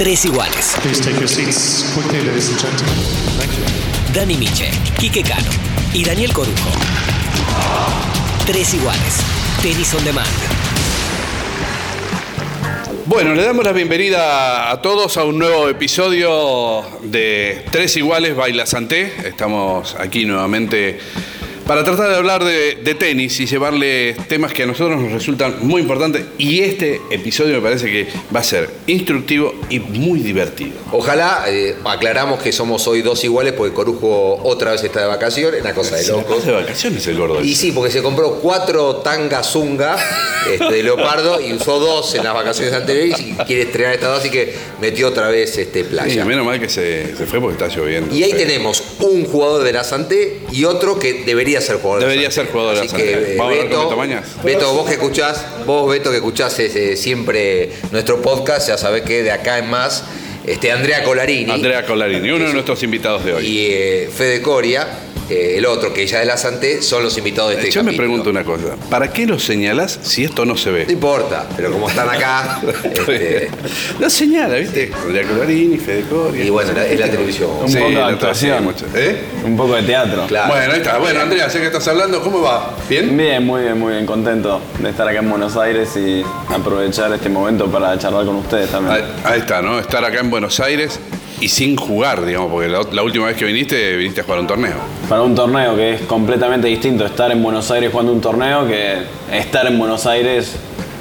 Tres iguales. Please take your seats quickly, ladies and gentlemen. Thank you. Dani Miche, Quique Cano y Daniel Corujo. Tres iguales. Tenis on demand. Bueno, le damos la bienvenida a todos a un nuevo episodio de Tres Iguales Baila Santé. Estamos aquí nuevamente para tratar de hablar de, de tenis y llevarle temas que a nosotros nos resultan muy importantes. Y este episodio me parece que va a ser instructivo y muy divertido. Ojalá, eh, aclaramos que somos hoy dos iguales porque Corujo otra vez está de vacaciones, una cosa de pasa de vacaciones el gordo. Y sí, porque se compró cuatro tangas zunga este, de leopardo y usó dos en las vacaciones anteriores y quiere estrenar estas dos, así que metió otra vez este, Sí, playa. menos mal que se, se fue porque está lloviendo. Y ahí Sí. tenemos un jugador de la Santé y otro que debería ser jugador Debería ser jugador de Así que, eh, Vamos a hablar con Beto, Beto. Beto, vos que escuchás, vos Beto que escuchás eh, siempre nuestro podcast, ya sabés que de acá en más, este, Andrea Colarini. Andrea Colarini, uno de nuestros invitados de hoy. y eh, Fede Coria, eh, el otro que ya es la Santé, son los invitados de este Yo me capítulo. pregunto una cosa, ¿para qué lo señalás si esto no se No ve? importa, pero como están acá, este, Lo señala, ¿viste? Andrea Colarini, Fede Coria. y bueno, la- es la televisión. Un Sí, poco de la actuación. ¿Eh? Un poco de teatro. Claro. Bueno, ahí está. Bueno, Andrea, sé que estás hablando, ¿cómo va? ¿Bien? Bien, muy bien, muy bien. Contento de estar acá en Buenos Aires y aprovechar este momento para charlar con ustedes también. Ahí, ahí está, ¿no? Estar acá en Buenos Aires y sin jugar, digamos, porque la, la última vez que viniste, viniste a jugar un torneo. Para un torneo que es completamente distinto estar en Buenos Aires jugando un torneo que estar en Buenos Aires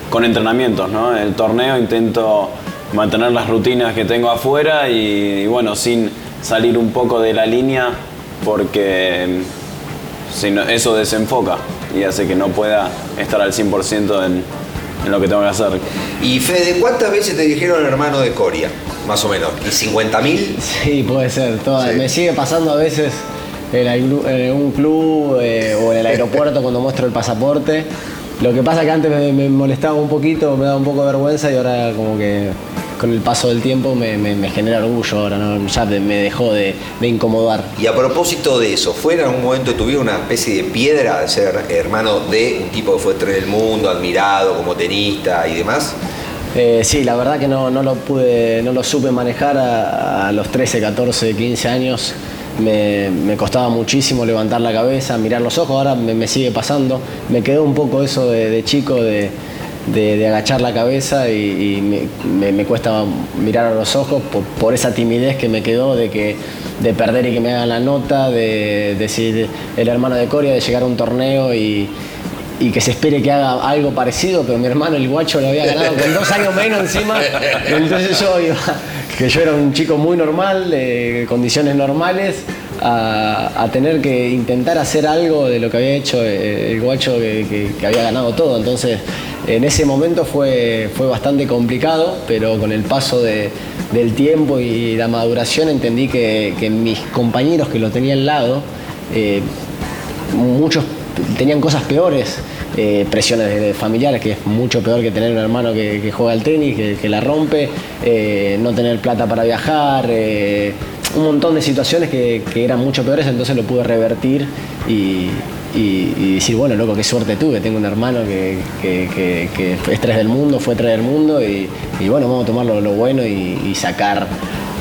con entrenamientos, ¿no? En el torneo intento mantener las rutinas que tengo afuera y, y bueno, sin salir un poco de la línea porque mm, eso desenfoca y hace que no pueda estar al 100% en, en lo que tengo que hacer. Y Fede, ¿cuántas veces te dijeron hermano de Coria? Más o menos. ¿Y 50 mil? Sí, puede ser. toda- Sí. Me sigue pasando a veces en, un club eh, o en el aeropuerto cuando muestro el pasaporte. Lo que pasa que antes me, me molestaba un poquito, me daba un poco de vergüenza y ahora como que con el paso del tiempo me, me- me genera orgullo, ahora ¿no? ya me dejó de, de incomodar. Y a propósito de eso, ¿fue en algún momento tuvieron una especie de piedra de ser hermano de un tipo que fue tres del mundo, admirado como tenista y demás? Eh, sí, la verdad que no, no lo pude, no lo supe manejar a, los 13, 14, 15 años. Me, costaba muchísimo levantar la cabeza, mirar los ojos, ahora me, sigue pasando. Me quedó un poco eso de, chico de, de- agachar la cabeza y, me, cuesta mirar a los ojos por, por esa timidez que me quedó de, que, de perder y que me hagan la nota, de decir el hermano de Coria, de llegar a un torneo y, y que se espere que haga algo parecido, pero mi hermano el guacho lo había ganado con dos años menos encima. Entonces yo iba, que yo era un chico muy normal, de condiciones normales, a, tener que intentar hacer algo de lo que había hecho eh, el guacho que, había ganado todo. Entonces en ese momento fue, fue bastante complicado, pero con el paso de- del tiempo y la maduración entendí que, mis compañeros que lo tenían al lado, eh, muchos tenían cosas peores, eh, presiones familiares, que es mucho peor que tener un hermano que, juega al tenis, que, la rompe, eh, no tener plata para viajar, eh, un montón de situaciones que, eran mucho peores, entonces lo pude revertir y, decir, bueno, loco, qué suerte tuve, tengo un hermano que, es tres del mundo, fue tres del mundo y, bueno, vamos a tomar lo, lo bueno y sacar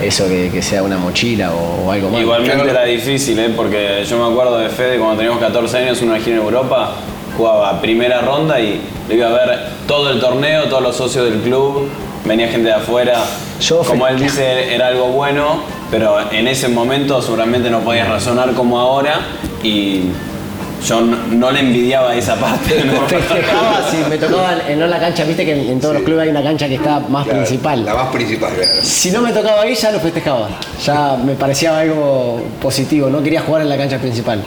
eso que, que sea una mochila o, o algo más. Igualmente Claro. era difícil, ¿eh? porque yo me acuerdo de Fede cuando teníamos 14 años, una gira en Europa, jugaba primera ronda y lo iba a ver todo el torneo, todos los socios del club, venía gente de afuera. Yo como él dice, era algo bueno, pero en ese momento seguramente no podías razonar como ahora y yo no, no le envidiaba esa parte. ¿no? Festejaba, sí, me tocaba en, en la cancha, viste que en, en todos los clubes hay una cancha que está más Claro, principal. La más principal, claro. Si no me tocaba ahí, ya lo festejaba. Ya me parecía algo positivo, no quería jugar en la cancha principal.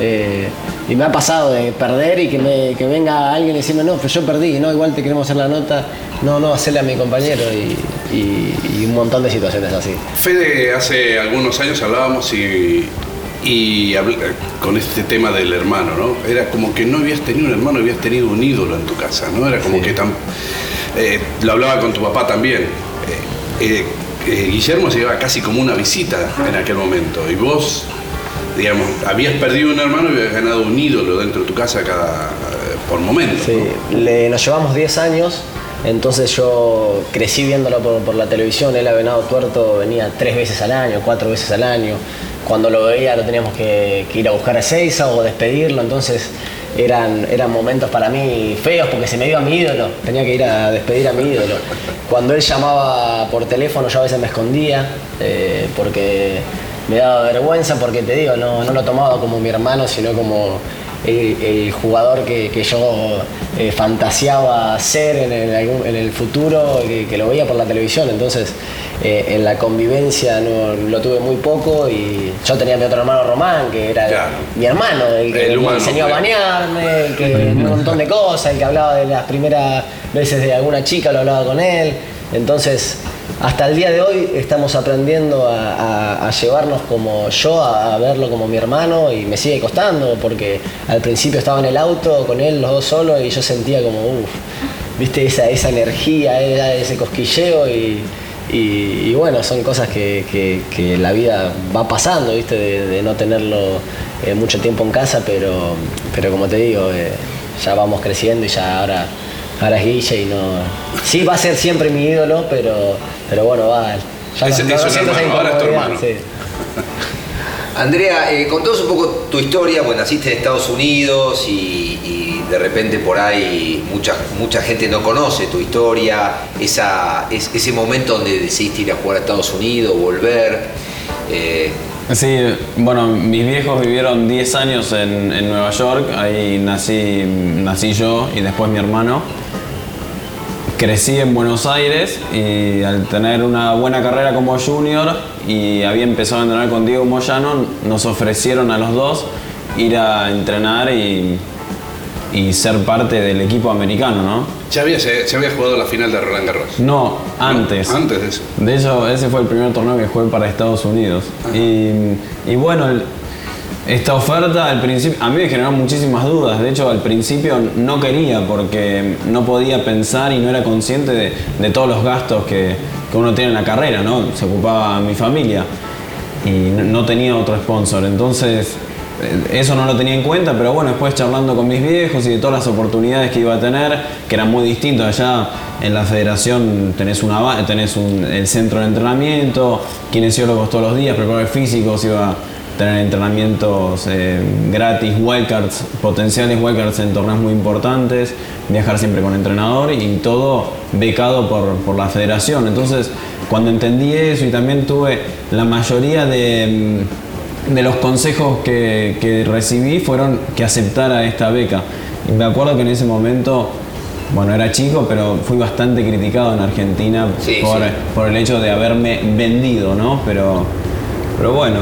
Eh, y me ha pasado de perder y que, me, que venga alguien y decirme, no, pero yo perdí, no, igual te queremos hacer la nota. No, no, hacerle a mi compañero y, y- y un montón de situaciones así. Fede, hace algunos años hablábamos y, y con este tema del hermano, ¿no? Era como que no habías tenido un hermano, habías tenido un ídolo en tu casa, ¿no? Era como que tan... eh, lo hablaba con tu papá también. Eh, eh, eh, Guillermo se llevaba casi como una visita en aquel momento y vos, digamos, habías perdido un hermano y habías ganado un ídolo dentro de tu casa cada, por momento. Sí, ¿no? le- nos llevamos 10 años Entonces yo crecí viéndolo por, la televisión, él a Venado Tuerto venía tres veces al año, cuatro veces al año. Cuando lo veía lo teníamos que, ir a buscar a Seiza o despedirlo, entonces eran, eran momentos para mí feos porque se me iba mi ídolo, tenía que ir a despedir a mi ídolo. Cuando él llamaba por teléfono yo a veces me escondía eh, porque me daba vergüenza porque te digo, no lo tomaba como mi hermano, sino como el, el jugador que, que yo eh, fantaseaba ser en el, en el futuro, que, que lo veía por la televisión. Entonces, eh, en la convivencia no, lo tuve muy poco y yo tenía a mi otro hermano Román, que era Claro. mi hermano, el que me enseñó a bañarme, el que un montón de cosas, el que hablaba de las primeras veces de alguna chica, lo hablaba con él. Entonces, hasta el día de hoy estamos aprendiendo a, llevarnos como yo, a, verlo como mi hermano y me sigue costando porque al principio estaba en el auto con él, los dos solos, y yo sentía como, uff, viste, esa, esa energía, ese cosquilleo y, bueno, son cosas que, la vida va pasando, viste, de, de no tenerlo eh, mucho tiempo en casa, pero, pero como te digo, eh, ya vamos creciendo y ya ahora, ahora es Guille y no... Sí, va a ser siempre mi ídolo, pero, pero bueno, va. Ya Es- no- es no un siento esa hermano, ahora es tu hermano. sí. Andrea, eh, contanos un poco tu historia, pues naciste en Estados Unidos y, y de repente por ahí mucha, mucha gente no conoce tu historia, esa, es- ese momento donde decidiste ir a jugar a Estados Unidos, volver. eh, Sí, bueno, mis viejos vivieron 10 años en, en Nueva York, ahí nací, nací yo y después mi hermano. Crecí en Buenos Aires y al tener una buena carrera como junior y había empezado a entrenar con Diego Moyano, nos ofrecieron a los dos ir a entrenar y, y ser parte del equipo americano, ¿no? Ya había, se, se había jugado la final de Roland Garros. No, antes. No, antes de eso. De hecho, ese fue el primer torneo que jugué para Estados Unidos. Y, y bueno, el- esta oferta al principio, a mí me generó muchísimas dudas. De hecho, al principio no quería porque no podía pensar y no era consciente de, de todos los gastos que, que uno tiene en la carrera, ¿no? Se ocupaba mi familia y no, tenía otro sponsor. Entonces, eso no lo tenía en cuenta, pero bueno, después charlando con mis viejos y de todas las oportunidades que iba a tener, que eran muy distintos allá en la federación tenés, una, tenés un- el centro de entrenamiento, kinesiólogos todos los días, preparadores físicos, iba a tener entrenamientos eh, gratis, wildcards, potenciales wildcards en torneos muy importantes, viajar siempre con entrenador y todo becado por, por la federación. Entonces, cuando entendí eso y también tuve la mayoría de, mm, de los consejos que, que recibí fueron que aceptara esta beca. Y me acuerdo que en ese momento, bueno, era chico, pero fui bastante criticado en Argentina Sí, por, sí. por el hecho de haberme vendido, ¿no? Pero, pero bueno,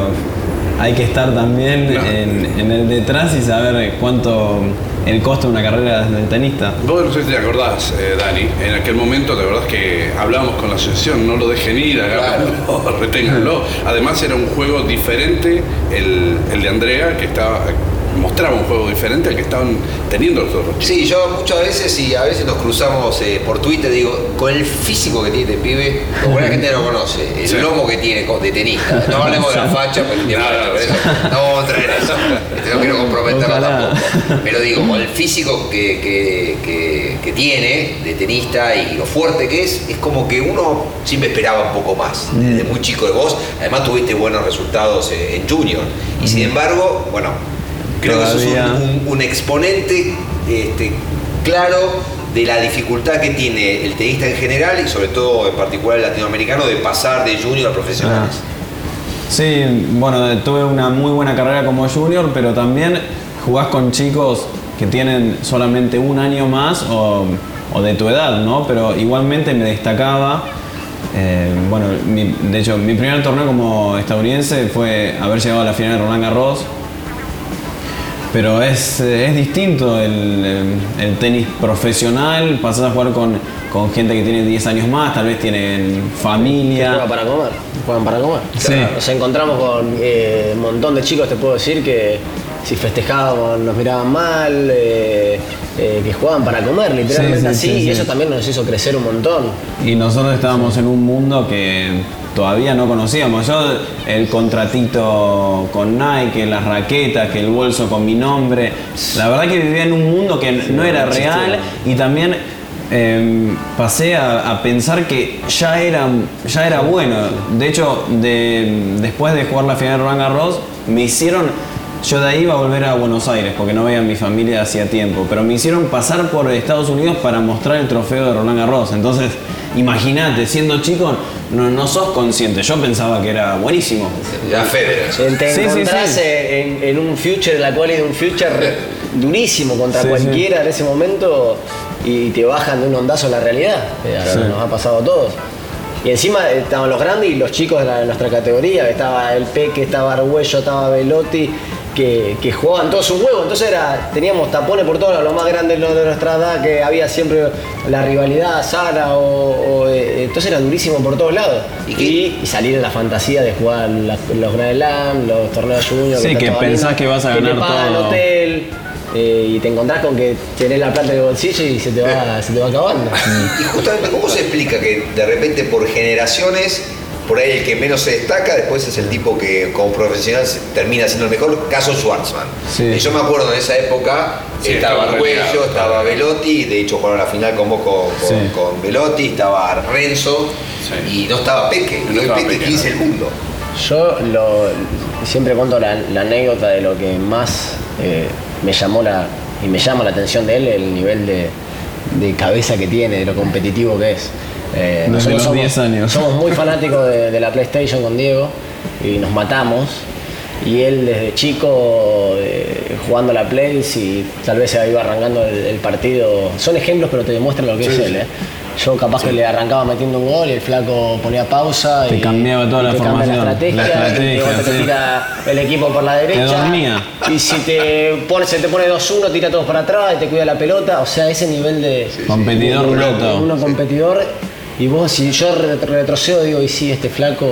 hay que estar también No. en, en el detrás y saber cuánto el costo de una carrera del tenista. Vos no sé si te acordás, eh, Dani, en aquel momento la verdad es que hablábamos con la asociación, no lo dejen ir, hagámoslo, reténganlo. Además era un juego diferente, el, el de Andrea, que estaba mostraba un juego diferente al que estaban teniendo los otros. Sí, yo muchas veces y a veces nos cruzamos eh, por Twitter, digo, con el físico que tiene este pibe, como la gente no lo conoce, el Sí. lomo que tiene de tenista. No hablemos de la facha, tiene No, no, pero eso, no vamos a traer eso. Este, No quiero comprometerlo Ojalá. tampoco. Pero digo, con el físico que, que- que- que tiene de tenista y lo fuerte que es, es como que uno siempre esperaba un poco más. Desde muy chico de vos, además tuviste buenos resultados eh, en Junior. Y sin embargo, bueno, creo que sos Todavía. un, un- un exponente este, claro de la dificultad que tiene el tenista en general y sobre todo en particular el latinoamericano de pasar de junior a profesionales. Sí, bueno, tuve una muy buena carrera como junior, pero también jugás con chicos que tienen solamente un año más o, o de tu edad, ¿no? Pero igualmente me destacaba. Eh, bueno, mi- de hecho, mi primer torneo como estadounidense fue haber llegado a la final de Roland Garros. Pero es, eh, es distinto el, el- tenis profesional, pasás a jugar con, con gente que tiene 10 años más, tal vez tienen familia. Juegan para comer, juegan para comer. Sí. Nos encontramos con eh, un montón de chicos, te puedo decir, que si festejábamos nos miraban mal, eh, eh, que jugaban para comer, literalmente Sí, sí, así, sí, y eso también nos hizo crecer un montón. Y nosotros estábamos en un mundo que todavía no conocíamos. Yo, el contratito con Nike, las raquetas, que el bolso con mi nombre. La verdad que vivía en un mundo que no era real y también em, pasé a, a pensar que ya era, ya era bueno. De hecho, de- después de jugar la final de Roland Garros, me hicieron. Yo de ahí iba a volver a Buenos Aires porque no veía a mi familia hacía tiempo, pero me hicieron pasar por Estados Unidos para mostrar el trofeo de Roland Garros. Entonces, imagínate, siendo chico, no, no sos consciente. Yo pensaba que era buenísimo. Ya Federer. Te te Sí, sí, encontrás sí. En, en un future, la cual de un future durísimo contra Sí, sí. cualquiera en ese momento y te bajan de un ondazo en la realidad. Eh, Sí. Nos ha pasado a todos. Y encima estaban los grandes y los chicos de, la- de nuestra categoría. Estaba el Peque, estaba Arguello, estaba Velotti, que, que jugaban todos sus juegos. Entonces era, teníamos tapones por todos lados, los más grandes los de nuestra edad, que había siempre la rivalidad sana o, o, eh, entonces era durísimo por todos lados. ¿Y Y, salir en la fantasía de jugar la- los Grand Slam, los torneos junior. Sí, que pensás lindo, que vas a te ganar pagan todo. hotel. eh, y te encontrás con que tenés la plata en el bolsillo y se te va, se te va acabando. Y justamente, ¿cómo se explica que de repente por generaciones, por ahí el que menos se destaca, después es el tipo que como profesional termina siendo el mejor? Caso Schwartzman. Sí. Y yo me acuerdo en esa época, Sí, estaba relegado. estaba Velotti, de hecho jugaron la final con vos con, con- Sí. con Velotti, estaba Renzo Sí. y no estaba Peque. No Y hoy Peque Peque, 15 no. el mundo. Yo lo, siempre cuento la, la anécdota de lo que más eh, me llamó la, y me llama la atención de él, el nivel de, de cabeza que tiene, de lo competitivo que es. Eh, Desde los somos, 10 años. Somos muy fanáticos de, de la PlayStation con Diego y nos matamos. Y él desde chico eh, jugando a la Play, y tal vez se iba arrancando el, el partido. Son ejemplos, pero te demuestran lo que es él. ¿eh? Yo capaz que le arrancaba metiendo un gol y el flaco ponía pausa. Te y, cambiaba toda y la te cambia formación, La estrategia, la estrategia, y te sí. tira el equipo por la derecha. dormía. Y si te pone, se te pone 2-1, tira todos para atrás y te cuida la pelota. O sea, ese nivel de. Competidor nato. Uno competidor. Y vos, si yo re- retrocedo, digo, y sí, este flaco.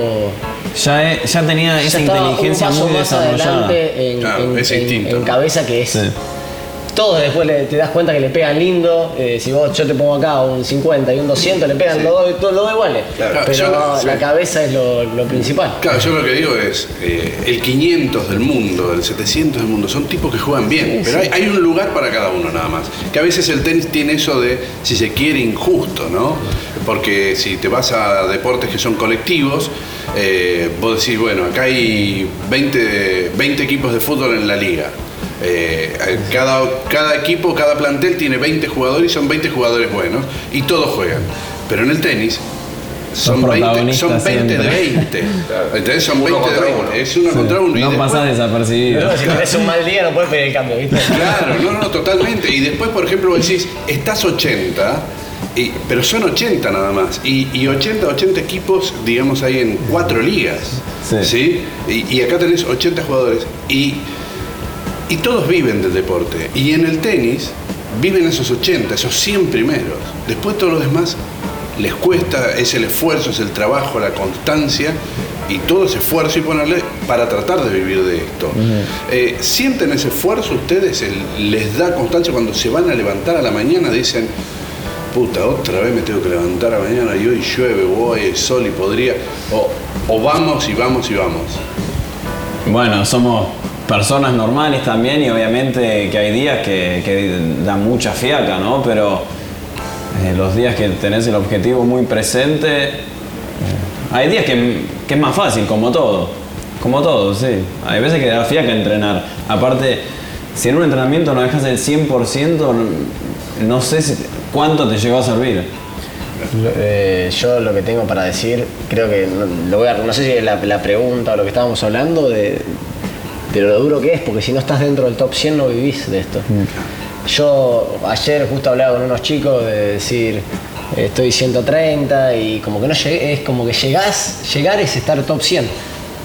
Ya, e- ya tenía esa inteligencia un paso muy más desarrollada. adelante en, Claro, en- ese en- instinto, en ¿no? cabeza que es. Sí. Todos después le- te das cuenta que le pegan lindo. eh, si vos yo te pongo acá un 50 y un 200, le pegan los, dos, todos los dos iguales. Claro, Pero yo- sí. la cabeza es lo, lo principal. Claro, yo lo que digo es, eh, el 500 del mundo, el 700 del mundo, son tipos que juegan bien, pero Hay, hay un lugar para cada uno nada más. Que a veces el tenis tiene eso de, si se quiere, injusto, ¿no? Porque si te vas a deportes que son colectivos, eh, vos decís, bueno, acá hay 20, 20 equipos de fútbol en la liga. Eh, cada, cada equipo, cada plantel tiene 20 jugadores y son 20 jugadores buenos y todos juegan. Pero en el tenis son Son 20, protagonistas son 20 de siempre. 20. ¿Entendés? Son Uno 20 de contra 20. uno. Es uno Sí. contra uno. y No después- pasás desapercibido. Pero si tenés un mal día no puedes pedir el cambio, ¿viste? Claro, no, no, totalmente. Y después, por ejemplo, vos decís, estás 80, y- pero son 80 nada más. Y, y 80, 80 equipos, digamos, hay en cuatro ligas. Sí. Y, y acá tenés 80 jugadores. Y, y todos viven del deporte. Y en el tenis viven esos 80, esos 100 primeros. Después todos los demás les cuesta, es el esfuerzo, es el trabajo, la constancia y todo ese esfuerzo y ponerle para tratar de vivir de esto. Eh, ¿Sienten ese esfuerzo ustedes? El- ¿Les da constancia cuando se van a levantar a la mañana? Dicen, puta, otra vez me tengo que levantar a la mañana y hoy llueve, hoy hay sol y podría. O, o vamos y vamos y vamos. Bueno, somos personas normales también y obviamente que hay días que, que dan mucha fiaca, ¿no? Pero eh, los días que tenés el objetivo muy presente, eh, hay días que, que es más fácil, como todo. Como todo, sí. Hay veces que da fiaca entrenar. Aparte, si en un entrenamiento no dejas el 100%, no, sé si- cuánto te llegó a servir. Eh, yo lo que tengo para decir, creo que no, lo voy a, no sé si es la, la pregunta o lo que estábamos hablando de, de lo duro que es, porque si no estás dentro del top 100 no vivís de esto. Yo ayer justo hablaba con unos chicos de decir, estoy 130 y como que no llegué, es como que llegás, llegar es estar top 100,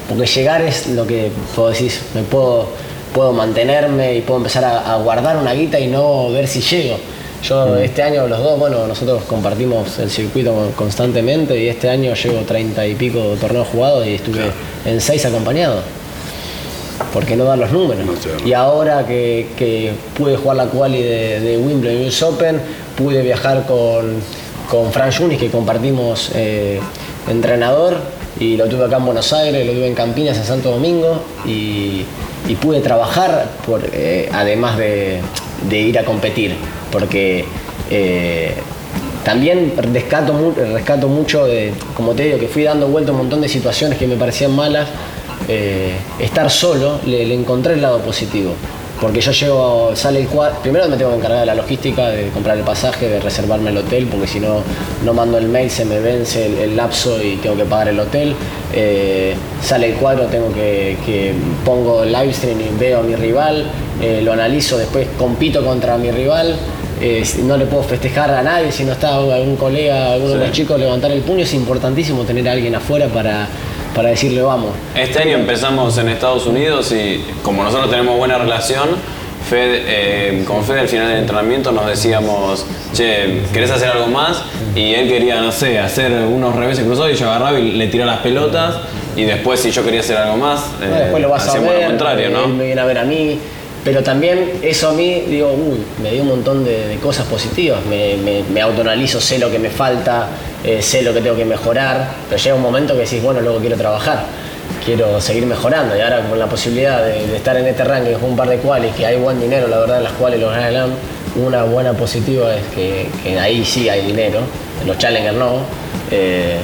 porque llegar es lo que puedo decir, me puedo, puedo mantenerme y puedo empezar a, a guardar una guita y no ver si llego. Yo este año los dos, bueno, nosotros compartimos el circuito con- constantemente y este año llevo 30 y pico torneos jugados y estuve en 6 acompañado. Porque no dan los números. No. Y ahora que, que pude jugar la quali de, de Wimbledon US Open, pude viajar con, con Fran Yunis, que compartimos eh, entrenador, y lo tuve acá en Buenos Aires, lo tuve en Campinas, en Santo Domingo, y, y pude trabajar por, eh, además de, de ir a competir, porque eh, también rescato, rescato mucho de, como te digo, que fui dando vuelta un montón de situaciones que me parecían malas. Eh, estar solo, le, le encontré el lado positivo. Porque yo llego, sale el cuadro, primero me tengo que encargar de la logística, de comprar el pasaje, de reservarme el hotel, porque si no, no mando el mail, se me vence el, el lapso y tengo que pagar el hotel. Eh, sale el cuadro, tengo que, que pongo el live stream y veo a mi rival, eh, lo analizo, después compito contra mi rival. eh, no le puedo festejar a nadie, si no está algún colega, alguno de los chicos levantar el puño, es importantísimo tener a alguien afuera para, para decirle vamos. Este año empezamos en Estados Unidos y como nosotros tenemos buena relación, Fed, eh, con Fede al final del entrenamiento nos decíamos, che, ¿querés hacer algo más? Y él quería, no sé, hacer unos reveses cruzados y yo agarraba y le tiraba las pelotas y después si yo quería hacer algo más, eh, después lo vas a hacíamos ver, lo contrario, eh, ¿no? me viene a ver a mí, pero también eso a mí, digo, uy, me dio un montón de, cosas positivas, me, me, autoanalizo, sé lo que me falta, eh, sé lo que tengo que mejorar, pero llega un momento que decís, bueno, luego quiero trabajar, quiero seguir mejorando y ahora con la posibilidad de, estar en este ranking con un par de cuales, que hay buen dinero, la verdad, en las cuales los Grand una buena positiva es que, ahí sí hay dinero, en los Challenger no. eh,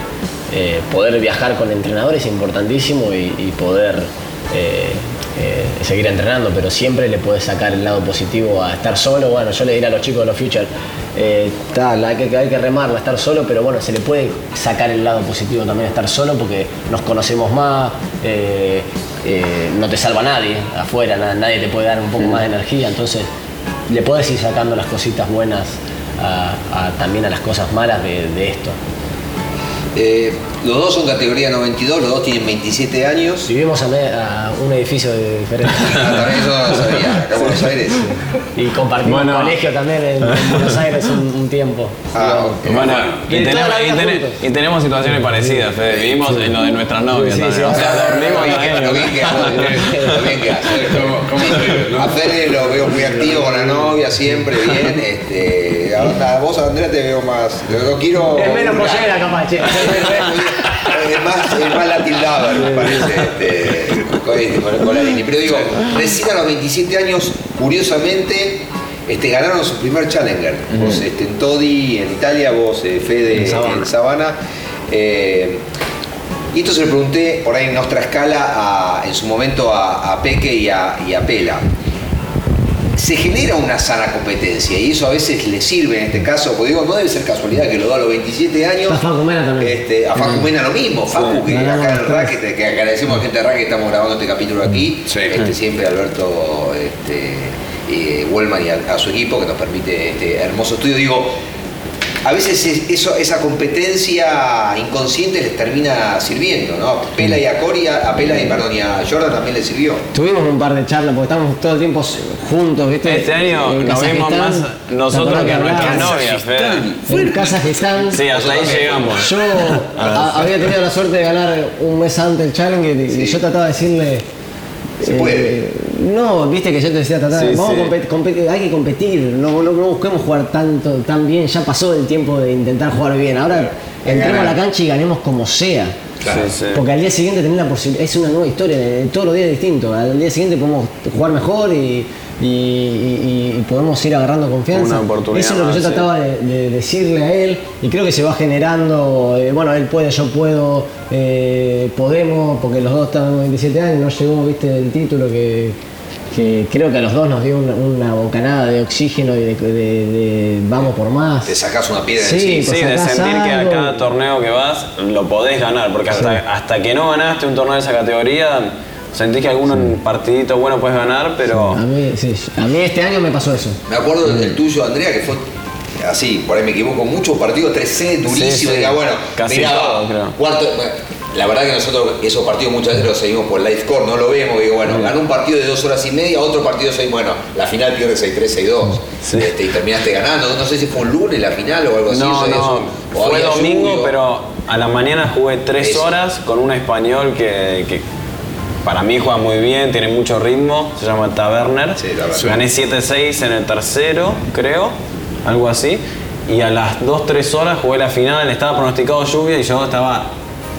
eh, poder viajar con entrenadores es importantísimo y, poder eh, seguir entrenando, pero siempre le puedes sacar el lado positivo a estar solo. Bueno, yo le diré a los chicos de los Future, eh, tal, hay, que, hay que remarla, estar solo, pero bueno, se le puede sacar el lado positivo también a estar solo porque nos conocemos más, eh, eh, no te salva nadie afuera, na- nadie te puede dar un poco más de energía, entonces le puedes ir sacando las cositas buenas a- a- también a las cosas malas de, de esto. Los dos son categoría 92, los dos tienen 27 años. Vivimos a, a un edificio de diferente. Ah, también eso no lo sabía, acá en Buenos Aires. Y compartimos Bueno. colegio también en, en Buenos Aires un, un tiempo. Ah. Bueno, Y y, tenemos, y ten- y tenemos situaciones parecidas, Fede. Vivimos en lo de nuestras novias Sí, sí, también. sí. o sea, dormimos Lo bien que- también. lo bien que hace. A Fede lo veo muy activo con la novia, siempre bien. Este, a, a vos, Andrea, te veo más. Lo, lo quiero. Es menos pollera capaz, che. Es más, es más me parece, este, con, este, con- con la línea. Pero digo, recién a los 27 años, curiosamente, este, ganaron su primer Challenger. Vos este, en Todi, en Italia, vos, eh, Fede, En Sabana. en Sabana. Eh, y esto se lo pregunté por ahí en nuestra escala a- en su momento a, a Peque y a, y a Pela. Se genera una sana competencia y eso a veces le sirve en este caso, porque digo, no debe ser casualidad que lo da a los 27 años. Está Facu Mena también. Este, a Facu Mena lo mismo, Facu, que acá en. Racket, que agradecemos a gente de Racket que estamos grabando este capítulo aquí. Sí. Este, siempre Alberto este, eh, Wellman y a, a su equipo que nos permite este hermoso estudio. Digo, a veces es- eso, esa competencia inconsciente les termina sirviendo, ¿no? A Pela y a Cori, a a Pela y, perdón, y a Jordan también les sirvió. Tuvimos un par de charlas porque estamos todo el tiempo juntos, ¿viste? Este año En nos vimos más ¿te nosotros que hablábamos? nuestras novias, Fede. En Kazajistán. Sí, hasta ahí llegamos. Yo a- había tenido la suerte de ganar un mes antes el Challenger y, y yo trataba de decirle. Se eh, puede. no, viste que yo te decía, tratar, Sí, vamos sí. a compet- compet- hay que competir, no, no, no busquemos jugar tanto, tan bien, ya pasó el tiempo de intentar jugar bien, ahora entremos a la cancha y ganemos como sea. Claro. Sí, sí. Porque al día siguiente tenés la posibilidad, es una nueva historia, eh, todos los días es distinto. Al día siguiente podemos jugar mejor y, y- y- y podemos ir agarrando confianza. Una oportunidad Eso es lo que yo sí. trataba de, de decirle a él y creo que se va generando, eh, bueno, él puede, yo puedo, eh, podemos, porque los dos están 27 años, no llegó, viste, el título que, que creo que a los dos nos dio una, una bocanada de oxígeno y de, de- de vamos por más. Te sacás una piedra Sí. Sí, de sentir que a cada torneo que vas lo podés ganar, porque hasta, hasta que no ganaste un torneo de esa categoría, sentís que algún partidito bueno puedes ganar, pero A mí, sí, a mí este año me pasó eso. Me acuerdo del tuyo, Andrea, que fue así, por ahí me equivoco, muchos partidos 3C, durísimo. Sí, sí. Diga, bueno, Casi mirá, todo, creo. cuarto. La verdad que nosotros esos partidos muchas veces los seguimos por live score, no lo vemos. Digo, bueno, ganó un partido de dos horas y media, otro partido de seis, bueno, la final pierde 6-3, 6-2. Sí. Este, y terminaste ganando. No sé si fue un lunes la final o algo así. no, no, fue domingo, pero a la mañana jugué tres Eso. horas con un español que, que para mí juega muy bien, tiene mucho ritmo, se llama Taberner. Sí. Gané 7-6 en el tercero, creo, algo así. Y a las 2-3 horas jugué la final, estaba pronosticado lluvia y yo estaba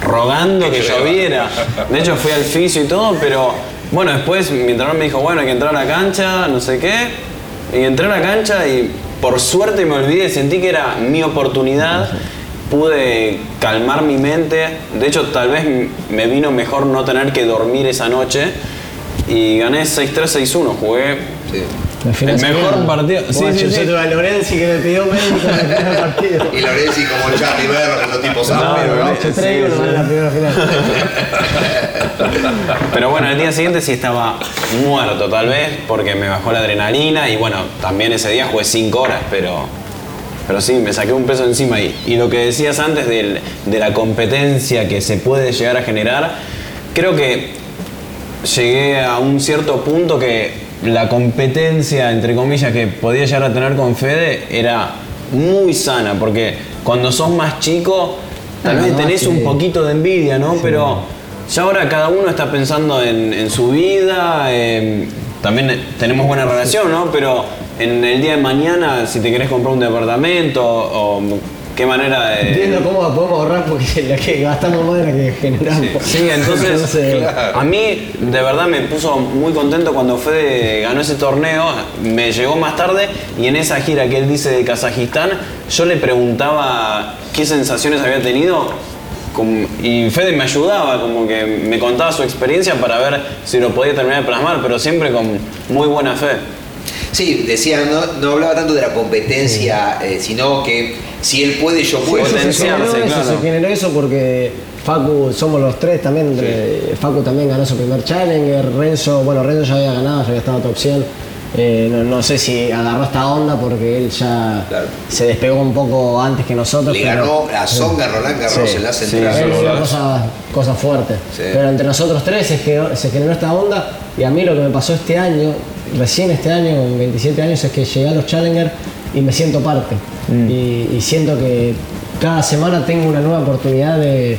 rogando que lloviera. De hecho fui al fisio y todo, pero bueno, después mi entrenador me dijo, bueno, hay que entrar a la cancha, no sé qué. Y entré a la cancha y por suerte me olvidé, sentí que era mi oportunidad, pude calmar mi mente, de hecho tal vez me vino mejor no tener que dormir esa noche y gané 6-3, 6-1, jugué Sí. El mejor partido. Sí, sí, sí. a Lorenzi que me pidió médico en el primer partido. Y Lorenzi como Charlie Berro, los tipos No, saben. Pero bueno, el día siguiente sí estaba muerto tal vez porque me bajó la adrenalina y bueno, también ese día jugué 5 horas, pero, pero sí, me saqué un peso encima ahí. Y lo que decías antes del- de la competencia que se puede llegar a generar, creo que llegué a un cierto punto que la competencia, entre comillas, que podía llegar a tener con Fede era muy sana, porque cuando sos más chico, tal vez tenés un poquito de envidia, ¿no? Pero ya ahora cada uno está pensando en, en su vida, eh, también tenemos buena relación, ¿no? Pero en el día de mañana, si te querés comprar un departamento o qué manera de... Entiendo cómo podemos ahorrar porque la que gastamos más de la que generamos. Sí, entonces a mí de verdad me puso muy contento cuando Fede ganó ese torneo, me llegó más tarde y en esa gira que él dice de Kazajistán, yo le preguntaba qué sensaciones había tenido y Fede me ayudaba, como que me contaba su experiencia para ver si lo podía terminar de plasmar, pero siempre con muy buena fe. Sí, decía, no, no hablaba tanto de la competencia, eh, sino que si él puede, yo puedo. Eso se generó eso, claro. se generó eso porque Facu, somos los tres también, entre- Facu también ganó su primer Challenger, Renzo, bueno, Renzo ya había ganado, ya había estado top 100. Eh, no, no sé si agarró esta onda porque él ya Claro. se despegó un poco antes que nosotros. Le pero- ganó a Songa Roland Garros Sí, en la sí, central. él hizo cosas, cosas fuertes. Sí. Pero entre nosotros tres se generó, se generó esta onda y a mí lo que me pasó este año, recién este año, con 27 años, es que llegué a los Challenger y me siento parte. Y, y siento que cada semana tengo una nueva oportunidad de,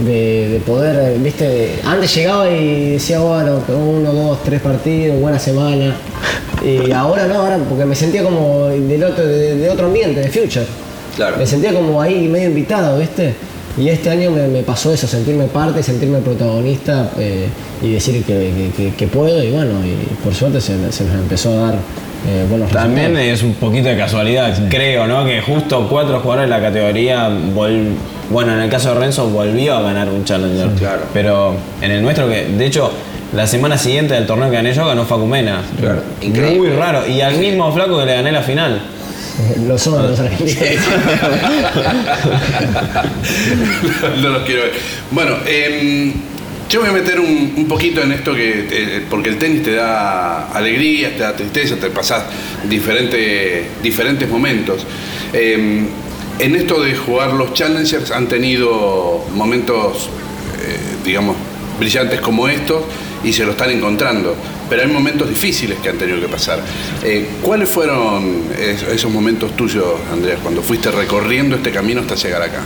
de- de poder, viste, antes llegaba y decía, bueno, uno, dos, tres partidos, buena semana. Y ahora no, ahora porque me sentía como del otro, de, de otro ambiente, de Future. Claro. Me sentía como ahí medio invitado, ¿viste? Y este año me, me pasó eso, sentirme parte, sentirme protagonista eh, y decir que, que- que- que puedo y bueno, y por suerte se, se nos empezó a dar eh, buenos También resultados. es un poquito de casualidad, creo, ¿no? Que justo cuatro jugadores de la categoría, vol- bueno, en el caso de Renzo volvió a ganar un Challenger. Claro. Pero en el nuestro, que de hecho, la semana siguiente del torneo que gané yo, ganó Facumena. Claro. Muy Increíble. raro. Y al mismo flaco que le gané la final. Lo son los argentinos. no los quiero ver. Bueno, em, yo me voy a meter un, un poquito en esto que eh, porque el tenis te da alegría, te da tristeza, te pasas diferentes, diferentes momentos. Em, en esto de jugar los challengers han tenido momentos, eh, digamos, brillantes como estos y se lo están encontrando. Pero hay momentos difíciles que han tenido que pasar. Eh, ¿Cuáles fueron es- esos momentos tuyos, Andrés, cuando fuiste recorriendo este camino hasta llegar acá?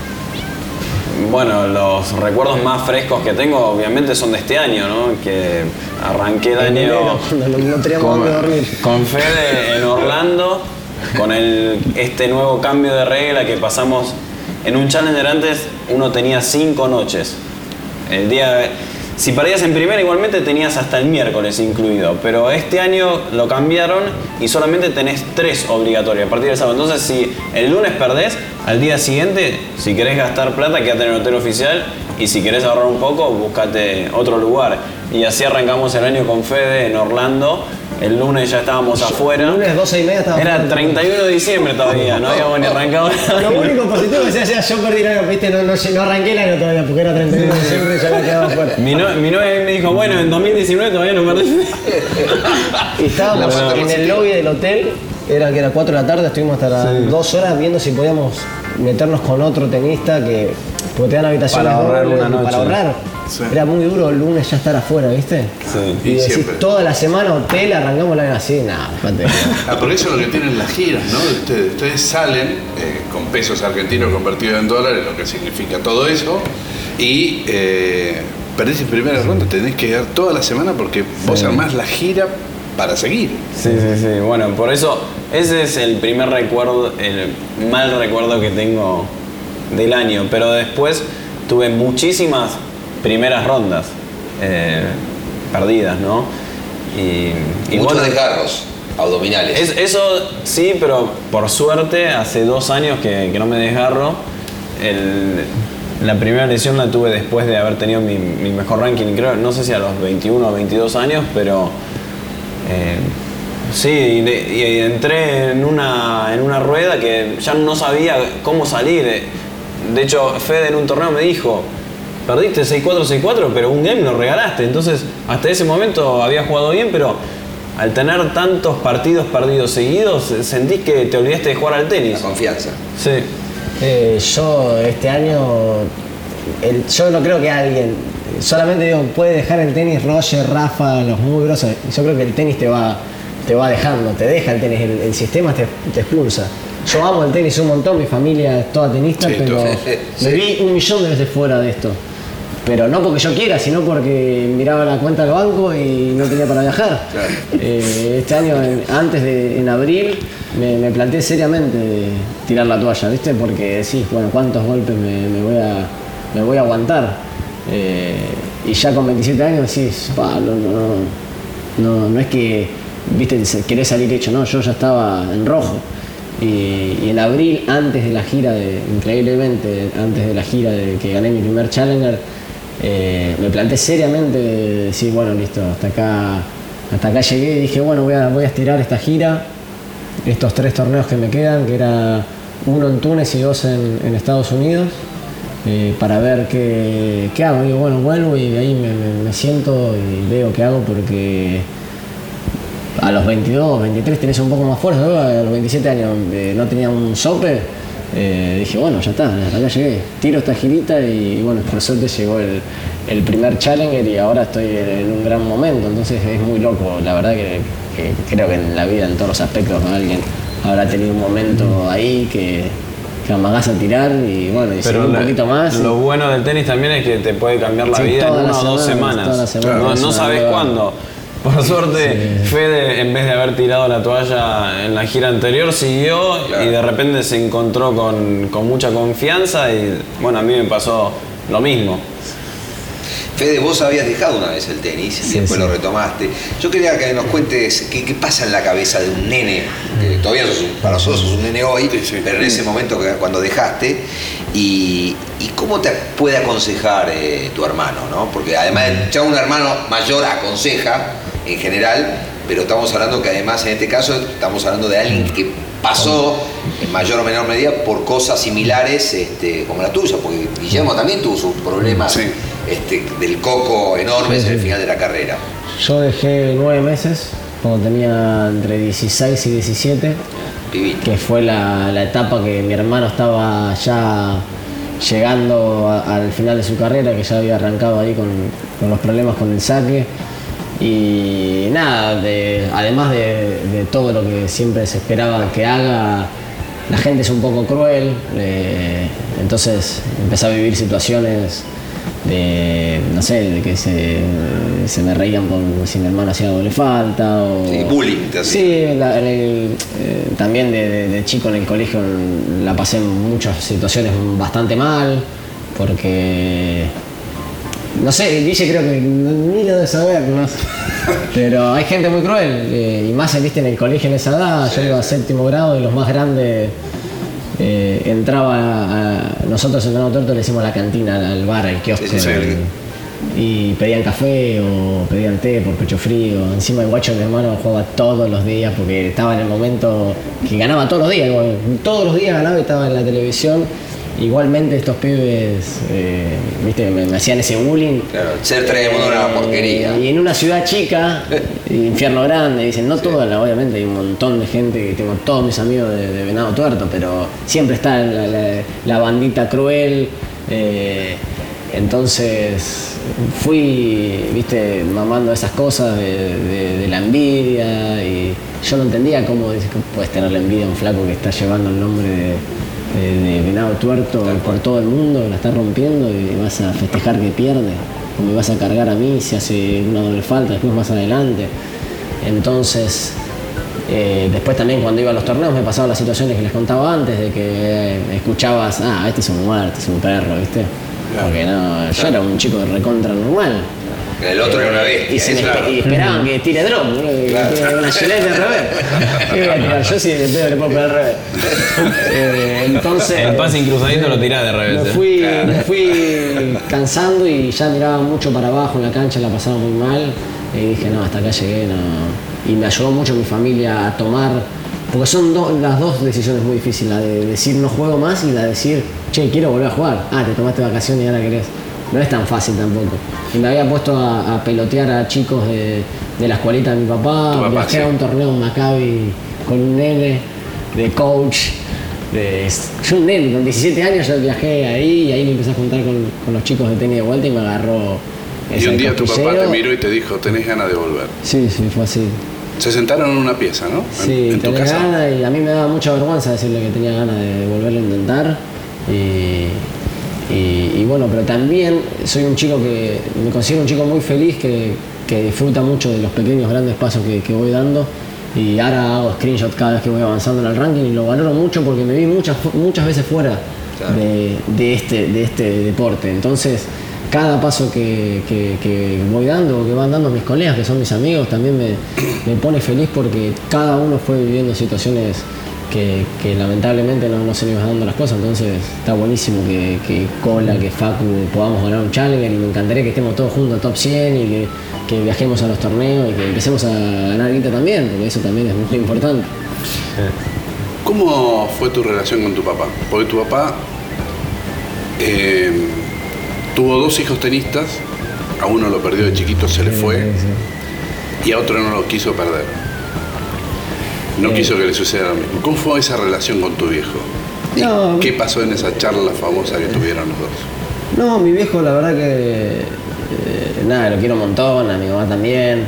Bueno, los recuerdos más frescos que tengo, obviamente, son de este año, ¿no? Que arranqué el año. no- con, dormir. con Fede en Orlando, con el, este nuevo cambio de regla que pasamos. En un Challenger antes uno tenía cinco noches. El día, si perdías en primera igualmente tenías hasta el miércoles incluido, pero este año lo cambiaron y solamente tenés tres obligatorias a partir del sábado. Entonces si el lunes perdés, al día siguiente, si querés gastar plata, quédate en el hotel oficial y si querés ahorrar un poco, buscate otro lugar. Y así arrancamos el año con Fede en Orlando. El lunes ya estábamos afuera. lunes 12 y media estaba Era afuera. 31 de diciembre todavía, no habíamos ni arrancado. Lo único positivo que se hacía, yo perdí el año, viste, no, no, no arranqué el año todavía porque era 31 de diciembre y ya había quedado afuera. Mi, no- mi novia me dijo, bueno, en 2019 todavía no perdí. Y estábamos en el lobby del hotel, era que era 4 de la tarde, estuvimos hasta las 2 horas viendo si podíamos meternos con otro tenista que porque te dan habitaciones Para ahorrar dobles una noche. Para ahorrar. Sí. Era muy duro el lunes ya estar afuera, ¿viste? Sí. Y, Y decís, siempre. toda la semana hotel, arrancamos la vez así, nada. Ah, porque eso es lo que tienen las giras, ¿no? De Ustedes, ustedes salen eh, con pesos argentinos convertidos en dólares, lo que significa todo eso, y eh, perdés en primera ronda, tenés que dar toda la semana porque vos armás la gira para seguir. Sí, sí, sí. Bueno, por eso ese es el primer recuerdo, el mal recuerdo que tengo del año. Pero después tuve muchísimas primeras rondas eh, perdidas, ¿no? Y, y Muchos bueno, desgarros. abdominales. Es- eso sí, pero por suerte hace dos años que, que no me desgarro. El- la primera lesión la tuve después de haber tenido mi, mi mejor ranking, creo, no sé si a los 21 o 22 años, pero eh, sí, y, de- y entré en una, en una rueda que ya no sabía cómo salir. De hecho, Fede en un torneo me dijo, perdiste 6-4, 6-4, pero un game lo regalaste. Entonces, hasta ese momento había jugado bien, pero al tener tantos partidos perdidos seguidos, sentís que te olvidaste de jugar al La tenis. confianza. Sí. Eh, yo este año, el- yo no creo que alguien, solamente digo, puede dejar el tenis Roger, Rafa, los muy grosos. Yo creo que el tenis te va, te va dejando, te deja el tenis, el, el sistema te, te expulsa. Yo amo el tenis un montón, mi familia es toda tenista, Sí, pero sí. me vi un millón de veces fuera de esto. Pero no porque yo quiera, sino porque miraba la cuenta del banco y no tenía para viajar. Claro. Eh, este año, en- antes de, en abril, me, me planteé seriamente tirar la toalla, ¿viste? Porque decís, bueno, ¿cuántos golpes me, me voy, a, me voy a aguantar? Eh, y ya con 27 años decís, "Pa, no, no, no, no es que, ¿viste? Querés salir hecho, no, yo ya estaba en rojo. Y, y en abril, antes de la gira, de, increíblemente, antes de la gira de que gané mi primer Challenger, eh, me planteé seriamente decir, bueno, listo, hasta acá, hasta acá llegué y dije, bueno, voy a, voy a estirar esta gira, estos tres torneos que me quedan, que era uno en Túnez y dos en, en Estados Unidos, eh, para ver qué, hago. Digo, bueno, vuelvo y de ahí me siento y veo qué hago porque a los 22, 23 tenés un poco más fuerza, ¿no? a los 27 años eh, no tenía un sope, eh, dije, bueno, ya está, hasta acá llegué, tiro esta girita y, bueno, por suerte llegó el, el primer Challenger y ahora estoy en un gran momento, entonces es muy loco, la verdad que, que creo que en la vida, en todos los aspectos, ¿no? alguien habrá tenido un momento ahí que, que amagás a tirar y bueno, y seguí un poquito más. Lo bueno del tenis también es que te puede cambiar la Sí, vida en una o dos semanas, no no sabes cuándo. Por suerte, Fede, en vez de haber tirado la toalla en la gira anterior, siguió Claro. y de repente se encontró con, con mucha confianza y bueno, a mí me pasó lo mismo. Fede, vos habías dejado una vez el tenis y Sí, después sí. lo retomaste. Yo quería que nos cuentes qué, qué pasa en la cabeza de un nene, que todavía sos un- para nosotros sos un nene hoy, Sí, sí. pero en ese momento que, cuando dejaste, y, y cómo te puede aconsejar eh, tu hermano, ¿no? Porque además ya un hermano mayor aconseja en general, pero estamos hablando que además en este caso estamos hablando de alguien que pasó en mayor o menor medida por cosas similares este, como la tuya, porque Guillermo también tuvo sus problemas Sí. este, del coco enormes Sí, en el final de la carrera. Yo dejé nueve meses, cuando tenía entre 16 y 17. Pibito. que fue la, la etapa que mi hermano estaba ya llegando a- al final de su carrera, que ya había arrancado ahí con, con los problemas con el saque. Y nada, de- además de, de todo lo que siempre se esperaba que haga, la gente es un poco cruel, eh, entonces empecé a vivir situaciones de, no sé, de que se, se me reían por si mi hermano hacía doble falta o... Sí, bullying, te. Sí, la- en el- eh, también de, de- de chico en el colegio la pasé en muchas situaciones bastante mal, porque no sé, Guille creo que ni lo de saber, no sé. pero hay gente muy cruel, eh, y más viste en el colegio en esa edad, yo iba a séptimo grado y los más grandes eh, entraba a, nosotros en Venado Tuerto le decimos la cantina, al bar, al kiosco. Sí, sí, sí. el- y pedían café o pedían té por pecho frío. Encima el guacho de mi hermano jugaba todos los días porque estaba en el momento que ganaba todos los días. Todos los días ganaba y estaba en la televisión. Igualmente estos pibes, eh, viste, me, me hacían ese bullying. Claro, ser mundo era una porquería. Y en una ciudad chica, infierno grande, dicen, no toda la, obviamente hay un montón de gente, que tengo todos mis amigos de, de Venado Tuerto, pero siempre está la, la- la bandita cruel. eh, entonces fui, viste, mamando esas cosas de, de- de la envidia y yo no entendía ¿cómo puedes tener la envidia a un flaco que está llevando el nombre de, de- Venado Tuerto por todo el mundo, la está rompiendo y vas a festejar que pierde, o me vas a cargar a mí si hace una doble falta, después más adelante. Entonces, eh, después también cuando iba a los torneos me pasaban las situaciones que les contaba antes, de que eh, escuchabas, ah, este es un muerto, es un perro, ¿viste? Porque no, yo era un chico de recontra normal. El otro era una bestia, Y, se me- claro. y esperaban que tire boludo, que tire una Gillette de revés. Yo sí de pedo le puedo pegar al revés. Eh, entonces. El pase incruzadito lo tirás de revés. Me eh. fui, me fui cansando y ya miraba mucho para abajo en la cancha, la pasaba muy mal. Y dije, no, hasta acá llegué. No. Y me ayudó mucho mi familia a tomar, porque son do- las dos decisiones muy difíciles, la de decir no juego más y la de decir, che, quiero volver a jugar. Ah, te tomaste vacaciones y ahora querés. No es tan fácil tampoco. Y me había puesto a, a pelotear a chicos de, de la escuelita de mi papá, viajé sí. a un torneo en Maccabi con un nene de coach. De, yo un nene, con 17 años yo viajé ahí y ahí me empecé a juntar con, con los chicos de tenis de vuelta y me agarró Y un día tu papá te miró y te dijo, tenés ganas de volver. Sí, sí, fue así. Se sentaron en una pieza, ¿no? En- Sí, en, casa. ganas y a mí me daba mucha vergüenza decirle que tenía ganas de volverlo a intentar. Y, y- y bueno, pero también soy un chico que me considero un chico muy feliz que, que disfruta mucho de los pequeños grandes pasos que, que voy dando. Y ahora hago screenshot cada vez que voy avanzando en el ranking y lo valoro mucho porque me vi muchas, muchas veces fuera Claro. de, de este, de este deporte. Entonces, cada paso que, que- que voy dando, que van dando mis colegas, que son mis amigos, también me, me pone feliz porque cada uno fue viviendo situaciones que, que lamentablemente no, no se nos iban dando las cosas. Entonces, está buenísimo que, que Cola, que Facu podamos ganar un Challenger y me encantaría que estemos todos juntos top 100 y que, que viajemos a los torneos y que empecemos a ganar guita también, porque eso también es muy importante. ¿Cómo fue tu relación con tu papá? Porque tu papá eh, tuvo dos hijos tenistas, a uno lo perdió de chiquito, se le fue, y a otro no lo quiso perder. No Eh. quiso que le sucediera lo mismo. ¿Cómo fue esa relación con tu viejo? ¿Y No. ¿Qué pasó en esa charla famosa que tuvieron los dos? No, mi viejo la verdad que eh, nada, lo quiero un montón, a mi mamá también.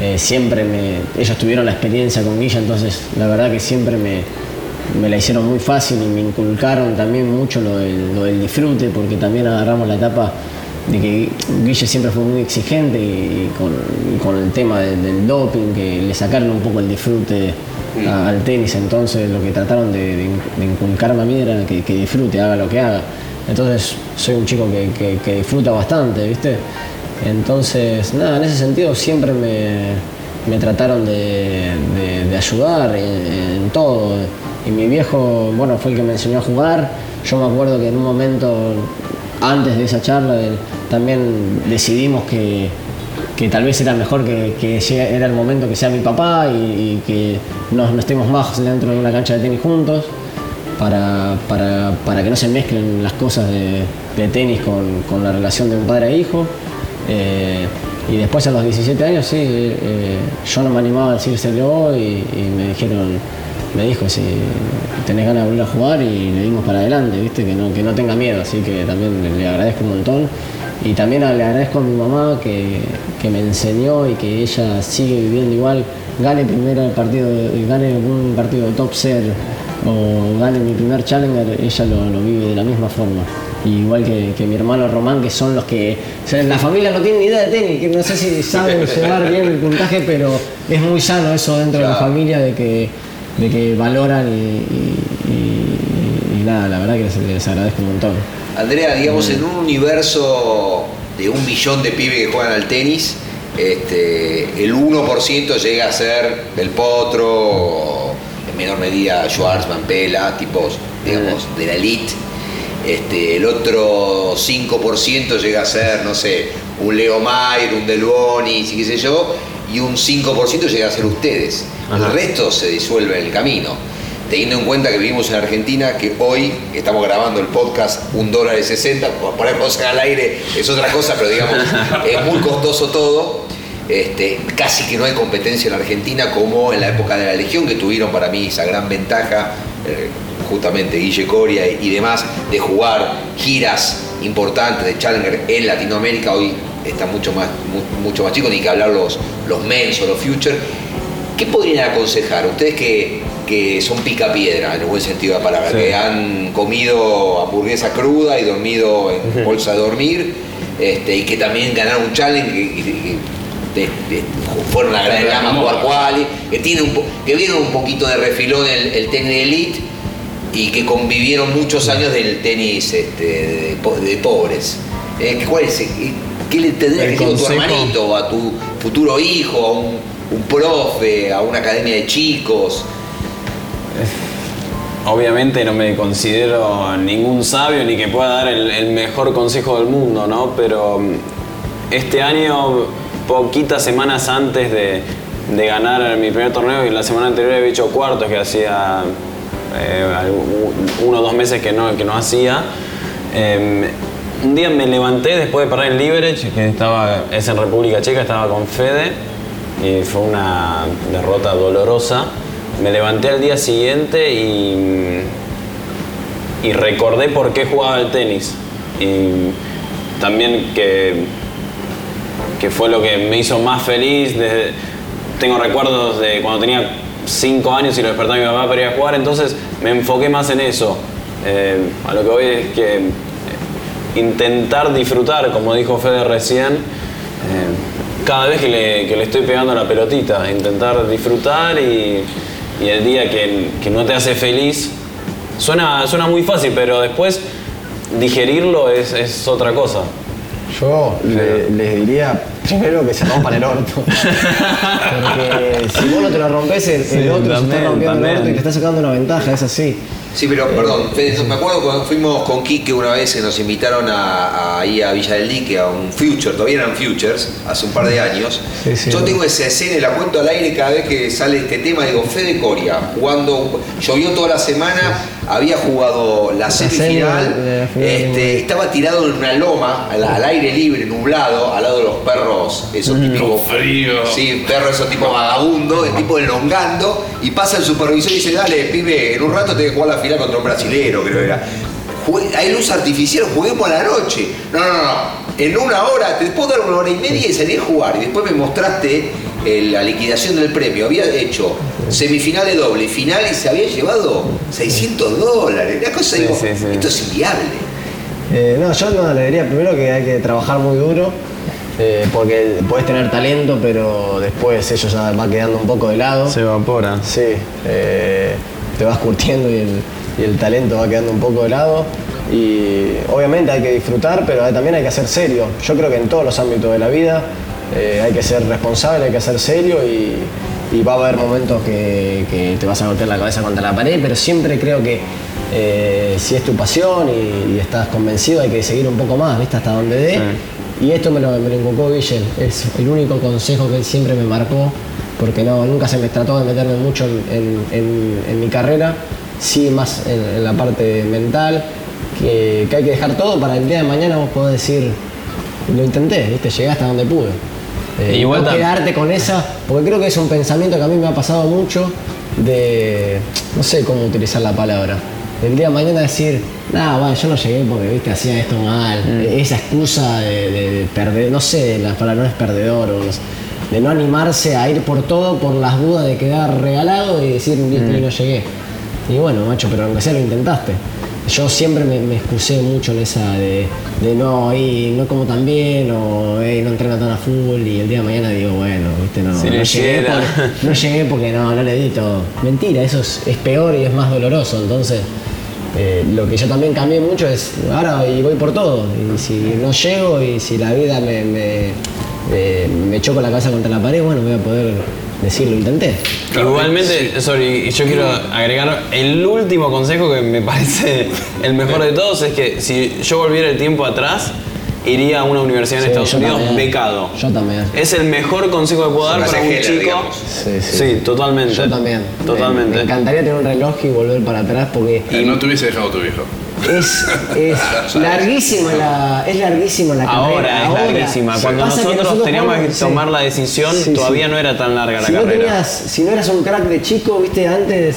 Eh, siempre me. Ellos tuvieron la experiencia con Guilla, entonces la verdad que siempre me, me la hicieron muy fácil y me inculcaron también mucho lo del, lo del disfrute, porque también agarramos la etapa de que Guille siempre fue muy exigente y, con, y con el tema de- del doping, que le sacaron un poco el disfrute al tenis, entonces lo que trataron de, de- de inculcarme a mí era que, que disfrute, haga lo que haga. Entonces soy un chico que, disfruta bastante, ¿viste? Entonces, nada, en ese sentido siempre me, me trataron de, ayudar en, todo. Y mi viejo, bueno, fue el que me enseñó a jugar. Yo me acuerdo que en un momento, antes de esa charla, también decidimos que, que tal vez era mejor que, que era el momento que sea mi papá y, que nos estemos más dentro de una cancha de tenis juntos para, para- para que no se mezclen las cosas de, tenis con, la relación de un padre e hijo. Eh, y después a los 17 años, sí, eh, yo no me animaba a decírselo y, y me dijeron, me dijo si tenés ganas de volver a jugar y le dimos para adelante, ¿viste? Que no, que no tenga miedo, así que también le agradezco un montón. Y también le agradezco a mi mamá que, que me enseñó y que ella sigue viviendo igual. Gane primero el partido, gane un partido de top set o gane mi primer challenger, ella lo, lo vive de la misma forma. Igual que, que mi hermano Román, que son los que. o sea, la familia no tiene ni idea de tenis, que no sé si saben llevar bien el puntaje, pero es muy sano eso dentro de la familia de que, de que valoran y, y- y- y nada, la verdad que les, les agradezco un montón. Andrea, digamos, en un universo de un millón de pibes que juegan al tenis, este, el 1% llega a ser Del Potro, o en menor medida Schwarzman, Pela, tipos, digamos, de la elite. Este, el otro 5% llega a ser, no sé, un Leo Mayer, un Del Bonis y qué sé yo, y un 5% llega a ser ustedes. El resto se disuelve en el camino. Teniendo en cuenta que vivimos en Argentina, que hoy estamos grabando el podcast un dólar y 60, por poner cosas al aire es otra cosa, pero digamos, es muy costoso todo. Este, casi que no hay competencia en Argentina como en la época de la Legión, que tuvieron para mí esa gran ventaja, eh, justamente Guille Coria y, y demás, de jugar giras importantes de Challenger en Latinoamérica. Hoy está mucho más, mu- mucho más chico, ni que hablar los, los mens o los future. ¿Qué podrían aconsejar? Ustedes que, que son picapiedra, en el buen sentido de la palabra, que han comido hamburguesa cruda y dormido en bolsa de dormir, este, y que también ganaron un challenge, y- y- y de- de- fueron a Gran Lama a jugar quali, que, tiene un que vieron un poquito de refilón el, el tenis de elite y que convivieron muchos años del tenis este, de, po- de pobres. Eh, ¿Cuál es? ¿Qué le tendrías que decir a tu hermanito, a tu futuro hijo, a un, un profe, a una academia de chicos? Obviamente no me considero ningún sabio ni que pueda dar el, mejor consejo del mundo, ¿no? Pero mm, este año, poquitas semanas antes de, de ganar mi primer torneo y la semana anterior había hecho cuartos que hacía eh, uno o dos meses que no, que no hacía. eh, un día me levanté después de perder en Liberec, que estaba, es en República Checa, estaba con Fede y fue una derrota dolorosa. Me levanté al día siguiente y, y recordé por qué jugaba al tenis. Y también que, que fue lo que me hizo más feliz. desde- tengo recuerdos de cuando tenía 5 años y lo despertaba mi papá para ir a jugar, entonces me enfoqué más en eso. Eh, a lo que voy es que eh, intentar disfrutar, como dijo Fede recién, eh, cada vez que le, que le estoy pegando la pelotita, intentar disfrutar y, y el día que, que no te hace feliz, suena, suena muy fácil, pero después digerirlo es, es otra cosa. Yo le- les diría primero que se rompan el orto. Porque si vos no te lo rompes, el, Sí, otro se está también, rompiendo el orto y te está sacando una ventaja, es así. Sí, pero perdón, Fede, me acuerdo cuando fuimos con Quique una vez que nos invitaron a, a- ahí a Villa del Dique, a un Future, todavía eran Futures, hace un par de años. Sí, sí. Yo tengo esa escena y la cuento al aire cada vez que sale este tema, digo, Fede Coria, jugando, llovió toda la semana, había jugado la semifinal, la este, estaba tirado en una loma, al, al aire libre, nublado, al lado de los perros, esos típicos Con frío. Sí, perro esos tipo vagabundo, el tipo elongando, y pasa el supervisor y dice, dale, pibe, en un rato te que jugar la final contra un brasilero, creo que era. Hay luz artificial, juguemos a la noche. No, no, no. En una hora, te puedo dar una hora y media y salir a jugar. Y después me mostraste eh, la liquidación del premio. Había hecho semifinal de doble, final y se había llevado 600 dólares. Una cosa, Sí, digo, sí, sí. esto es inviable. Eh, no, yo no, le diría primero que hay que trabajar muy duro, eh, porque puedes tener talento, pero después eso ya va quedando un poco de lado. Se evapora. Sí, eh, te vas curtiendo y el, y el talento va quedando un poco de lado. Y obviamente hay que disfrutar, pero también hay que ser serio. Yo creo que en todos los ámbitos de la vida eh, hay que ser responsable, hay que ser serio y, y va a haber momentos que, que te vas a golpear la cabeza contra la pared, pero siempre creo que eh, si es tu pasión y, y estás convencido hay que seguir un poco más, ¿viste? Hasta donde dé. Y esto me lo, me lo Guillén, es el único consejo que él siempre me marcó, porque no, nunca se me trató de meterme mucho en, en- en- en mi carrera, sí más en, en la parte mental, que, que hay que dejar todo para el día de mañana vos podés decir, lo intenté, ¿viste? llegué hasta donde pude. Eh, Igual no quedarte con esa, porque creo que es un pensamiento que a mí me ha pasado mucho de, no sé cómo utilizar la palabra, el día de mañana decir, nada, bueno, yo no llegué porque, viste, hacía esto mal, Eh, esa excusa de, de- de perder, no sé, la palabra no es perdedor, o no sé, de no animarse a ir por todo por las dudas de quedar regalado y decir, listo, y no llegué. Y bueno, macho, pero aunque sea lo intentaste. Yo siempre me, me excusé mucho en esa de, de no, y no como tan bien, o "Ey, no entreno tan a full, y el día de mañana digo, bueno, viste, no, Si no, le llegué por- no llegué porque no, no le di todo. Mentira, eso es, es peor y es más doloroso. Entonces, eh, lo que yo también cambié mucho es, ahora y voy por todo. Y si no llego y si la vida me, me, me, me choco la cabeza contra la pared, bueno, voy a poder decir lo intenté. Igualmente, sorry, y yo quiero agregar el último consejo que me parece el mejor de todos es que si yo volviera el tiempo atrás, iría a una universidad en Sí, Estados Unidos también. becado. Yo también. Es el mejor consejo que puedo dar para un Heller, chico. digamos. Sí, sí. Sí, totalmente. Yo también. Totalmente. Me, me encantaría tener un reloj y volver para atrás porque Eh, no te hubiese dejado tu viejo. Es, es larguísima la, es larguísima la carrera. Ahora es larguísima. Cuando nosotros, teníamos que sí. tomar la decisión, Sí, todavía sí. no era tan larga la si no carrera. tenías, si no eras un crack de chico, viste, antes,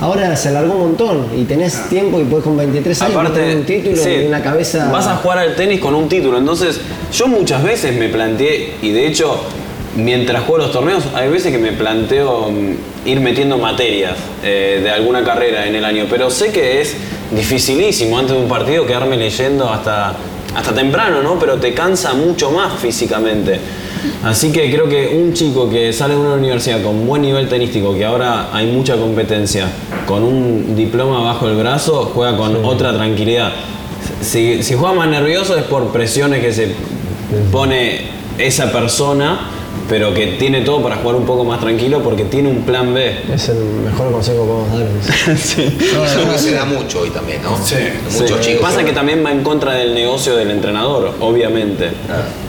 ahora se alargó un montón y tenés tiempo y puedes con 23 años Aparte, tener un título sí, y una cabeza. Vas a jugar al tenis con un título. Entonces, yo muchas veces me planteé, y de hecho, mientras juego los torneos, hay veces que me planteo mm, ir metiendo materias eh, de alguna carrera en el año. Pero sé que es dificilísimo antes de un partido quedarme leyendo hasta, hasta temprano, ¿no? Pero te cansa mucho más físicamente. Así que creo que un chico que sale de una universidad con buen nivel tenístico, que ahora hay mucha competencia, con un diploma bajo el brazo, juega con otra tranquilidad. Si, si juega más nervioso es por presiones que se pone esa persona, pero que tiene todo para jugar un poco más tranquilo porque tiene un plan B. Es el mejor consejo que podemos dar. Sí. Que se da mucho hoy también, ¿no? Sí. Muchos Sí. chicos. Pasa que también va en contra del negocio del entrenador, obviamente.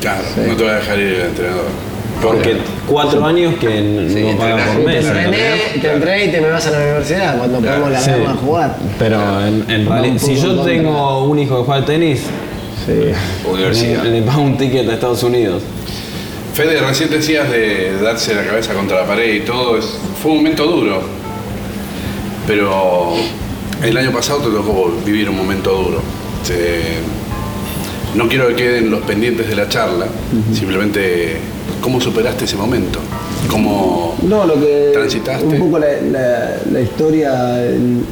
Claro, no te va a dejar ir el entrenador. Porque cuatro años que Sí, no paga entrenar por mes. claro. ¿entendés? Entrené, te entrené y te me vas a la universidad cuando podemos la Sí. a jugar. Pero en, en realidad, si yo tengo un hijo que juega al tenis, Sí. Universidad. le, le pago un ticket a Estados Unidos. Fede, recién decías de darse la cabeza contra la pared y todo, es- fue un momento duro. Pero el año pasado te tocó vivir un momento duro. No quiero que queden los pendientes de la charla, simplemente cómo superaste ese momento, cómo No, lo que. transitaste. Un poco la, la- la historia el-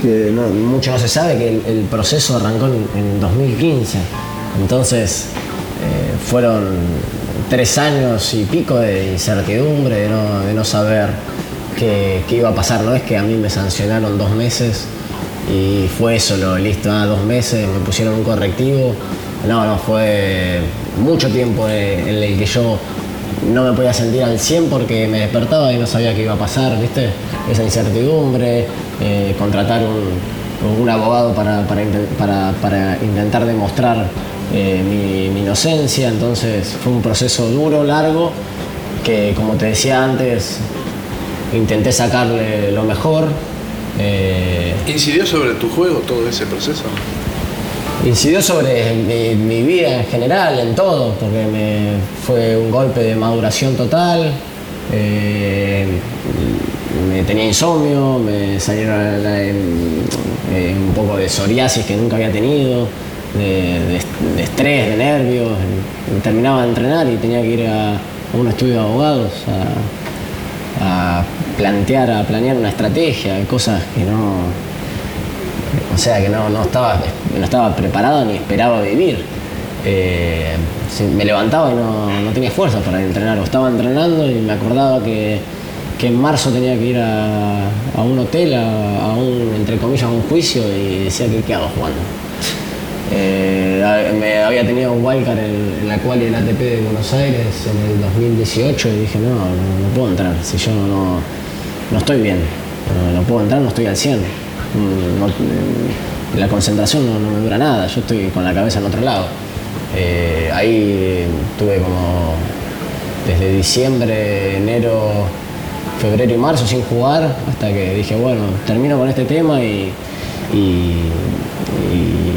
que no- mucho no se sabe, que el, el proceso arrancó en, en 2015. Entonces, eh, fueron tres años y pico de incertidumbre, de no, de no saber qué, qué iba a pasar. No es que a mí me sancionaron dos meses y fue eso, lo listo, ah, dos meses, me pusieron un correctivo. No, no, fue mucho tiempo en en el que yo no me podía sentir al 100 porque me despertaba y no sabía qué iba a pasar, ¿viste? Esa incertidumbre, eh, contratar un, un abogado para, para, para- para intentar demostrar eh, mi, mi inocencia, entonces fue un proceso duro, largo, que como te decía antes, intenté sacarle lo mejor. eh, ¿Incidió sobre tu juego todo ese proceso? Incidió sobre mi, mi vida en general, en todo, porque me fue un golpe de maduración total. eh, me tenía insomnio, me salieron en- eh, un poco de psoriasis que nunca había tenido, de, estrés, de nervios. Terminaba de entrenar y tenía que ir a, un estudio de abogados a, plantear, a planear una estrategia, cosas que no, o sea que no, no, estaba, no estaba preparado ni esperaba vivir. Eh, me levantaba y no, no tenía fuerza para entrenar. O estaba entrenando y me acordaba que, que en marzo tenía que ir a, a un hotel, a, un, entre comillas, a un juicio y decía que hago jugando. Eh, me había tenido un wildcard en, la cual el ATP de Buenos Aires en el 2018 y dije, no, no, puedo entrar, si yo no, no estoy bien, no, puedo entrar, no estoy al 100. Mm, no- mm, la concentración no, no me dura nada, yo estoy con la cabeza en otro lado. Eh, ahí tuve como desde diciembre, enero, febrero y marzo sin jugar, hasta que dije, bueno, termino con este tema y,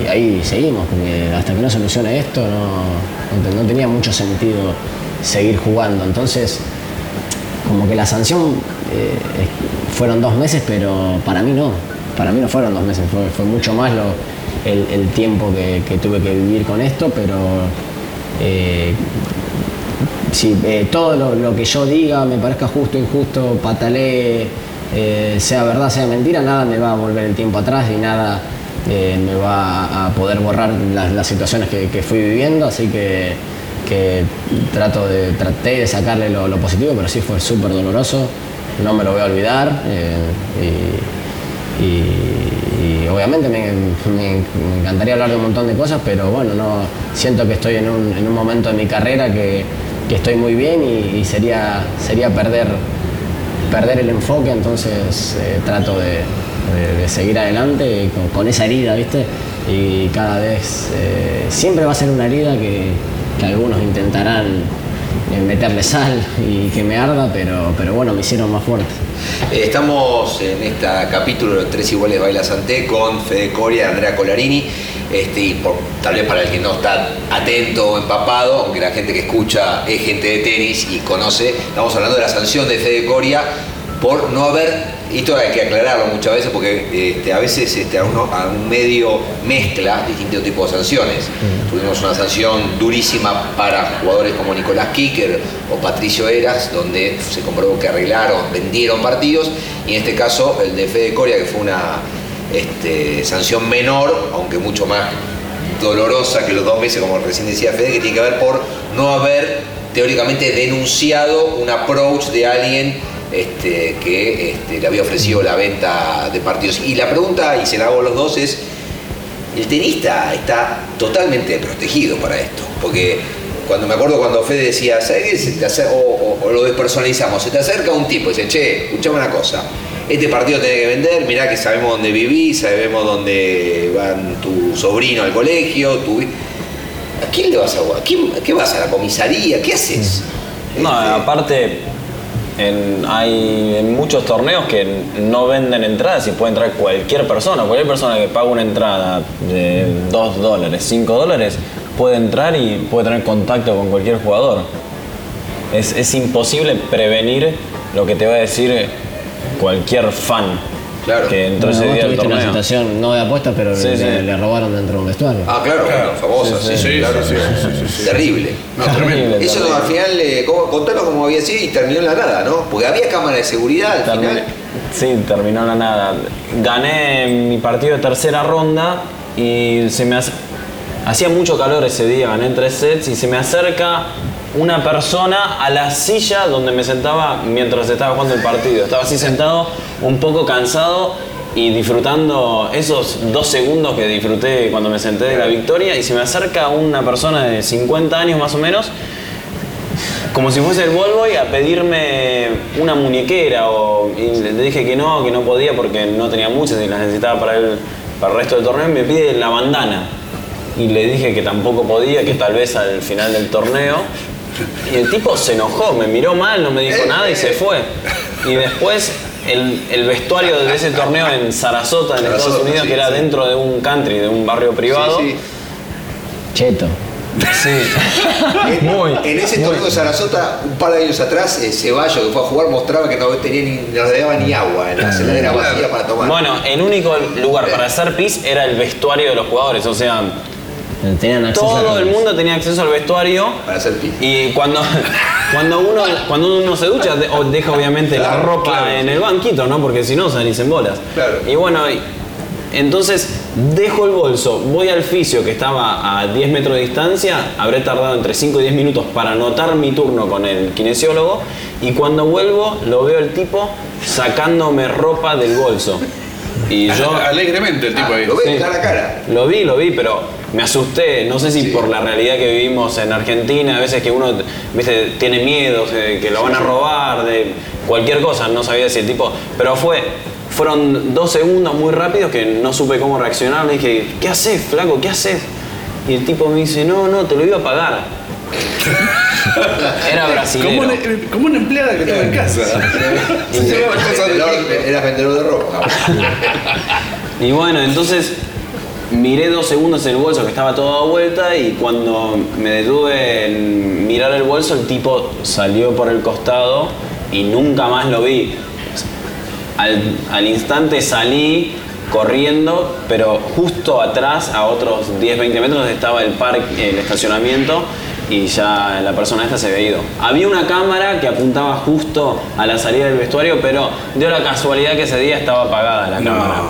ahí seguimos, porque hasta que no solucione esto no, no te- no tenía mucho sentido seguir jugando. Entonces, como que la sanción eh, fueron dos meses, pero para mí no. Para mí no fueron dos meses, fue, fue mucho más lo, el, tiempo que, que tuve que vivir con esto, pero eh, si eh, todo lo, que yo diga me parezca justo, injusto, patalee, eh, sea verdad, sea mentira, nada me va a volver el tiempo atrás y nada eh, me va a poder borrar las, situaciones que, fui viviendo, así que, que trato de, traté de sacarle lo, positivo, pero sí fue súper doloroso, no me lo voy a olvidar y, obviamente me, encantaría hablar de un montón de cosas, pero bueno, no siento que estoy en un momento de mi carrera que, que estoy muy bien y, sería, sería perder, perder el enfoque, entonces eh, trato de, seguir adelante con, esa herida, ¿viste? Y cada vez, eh, siempre va a ser una herida que, que algunos intentarán eh, meterle sal y que me arda, pero, pero bueno, me hicieron más fuerte. Estamos en este capítulo de Tres Iguales Baila Santé con Fede Coria Andrea Colarini. Este, y por- tal vez para el que no está atento o empapado, aunque la gente que escucha es gente de tenis y conoce, estamos hablando de la sanción de Fede Coria por no haber, esto hay que aclararlo muchas veces porque este, a veces este, a, uno- a un medio mezcla distintos tipos de sanciones. Tuvimos una sanción durísima para jugadores como Nicolás Kicker o Patricio Eras, donde se comprobó que arreglaron, vendieron partidos, y en este caso el de Fede Coria, que fue una este, sanción menor, aunque mucho más dolorosa que los dos meses, como recién decía Fede, que tiene que ver por no haber teóricamente denunciado un approach de alguien este, que este, le había ofrecido la venta de partidos. Y la pregunta, y se la hago a los dos, es, el tenista está totalmente protegido para esto, porque cuando me acuerdo cuando Fede decía, ¿sabes? Se te o lo despersonalizamos, se te acerca un tipo y dice, che, escuchame una cosa, este partido tiene que vender, mirá que sabemos dónde vivís, sabemos dónde van tu sobrino al colegio, tu... hi-". ¿A quién le vas a jugar? ¿A, quién- qué vas? ¿A la comisaría? ¿Qué haces? No, Este, aparte, en- hay en muchos torneos que no venden entradas y puede entrar cualquier persona. Cualquier persona que paga una entrada de 2 dólares, 5 dólares, puede entrar y puede tener contacto con cualquier jugador. Es, es imposible prevenir lo que te va a decir cualquier fan Claro. que entró Bueno, ese día al una situación, no de apuestas, pero Sí, le, sí. le robaron dentro de un vestuario. Ah, claro, claro, famosa, sí, Sí, claro. Terrible. No, tremendo. Eso Terrible. al final, eh, ¿cómo- contanos cómo había sido y terminó en la nada, ¿no? Porque había cámara de seguridad al final. Sí, terminó en la nada. Gané mi partido de tercera ronda y se me hace- hacía mucho calor ese día, gané tres sets y se me acerca una persona a la silla donde me sentaba mientras estaba jugando el partido. Estaba así sentado, un poco cansado y disfrutando esos dos segundos que disfruté cuando me senté de la victoria y se me acerca una persona de 50 años más o menos como si fuese el Volvoy a pedirme una muñequera o y le dije que no, que no podía porque no tenía muchas y las necesitaba para el, para el resto del torneo y me pide la bandana. Y le dije que tampoco podía, que tal vez al final del torneo. Y el tipo se enojó, me miró mal, no me dijo nada y se fue. Y después el, el vestuario de ese torneo en Sarasota, en Estados Unidos, sí, que era sí. dentro de un country, de un barrio privado. Sí, sí. Cheto. Sí. En, Muy, en ese muy. torneo de Sarasota, un par de años atrás, eh, Ceballos, que fue a jugar, mostraba que no tenía ni, no le daba ni agua en la heladera vacía para tomar. Bueno, el único lugar para hacer pis era el vestuario de los jugadores, o sea, Tenían acceso todo el mundo tenía acceso al vestuario Para hacer pis. y cuando, cuando, uno, cuando uno se ducha de- o deja obviamente la ropa claro. en el banquito, ¿no? Porque si no salís en bolas. Claro. Y bueno, y- entonces dejo el bolso, voy al fisio que estaba a 10 metros de distancia, habré tardado entre 5 y 10 minutos para anotar mi turno con el kinesiólogo y cuando vuelvo lo veo el tipo sacándome ropa del bolso. Y yo Alegremente el tipo ahí. Lo ves Sí. cara a cara. lo vi, lo vi, pero me asusté. No sé si Sí. por la realidad que vivimos en Argentina, a veces que uno viste, tiene miedo de que lo van a robar, de cualquier cosa, no sabía si el tipo. Pero fue. Fueron dos segundos muy rápidos que no supe cómo reaccionar. Le dije, ¿qué haces, flaco? ¿Qué haces? Y el tipo me dice, no, no, te lo iba a pagar. Era Como una, como una empleada que estaba en casa. Vendedor- tipo. Eras vendedor de ropa. Y bueno, entonces miré dos segundos el bolso que estaba todo dado vuelta y cuando me detuve en mirar el bolso el tipo salió por el costado y nunca más lo vi. Al, al instante salí corriendo, pero justo atrás, a otros 10-20 metros, estaba el parque, el estacionamiento y ya la persona esta se había ido. Había una cámara que apuntaba justo a la salida del vestuario, pero dio la casualidad que ese día estaba apagada la cámara.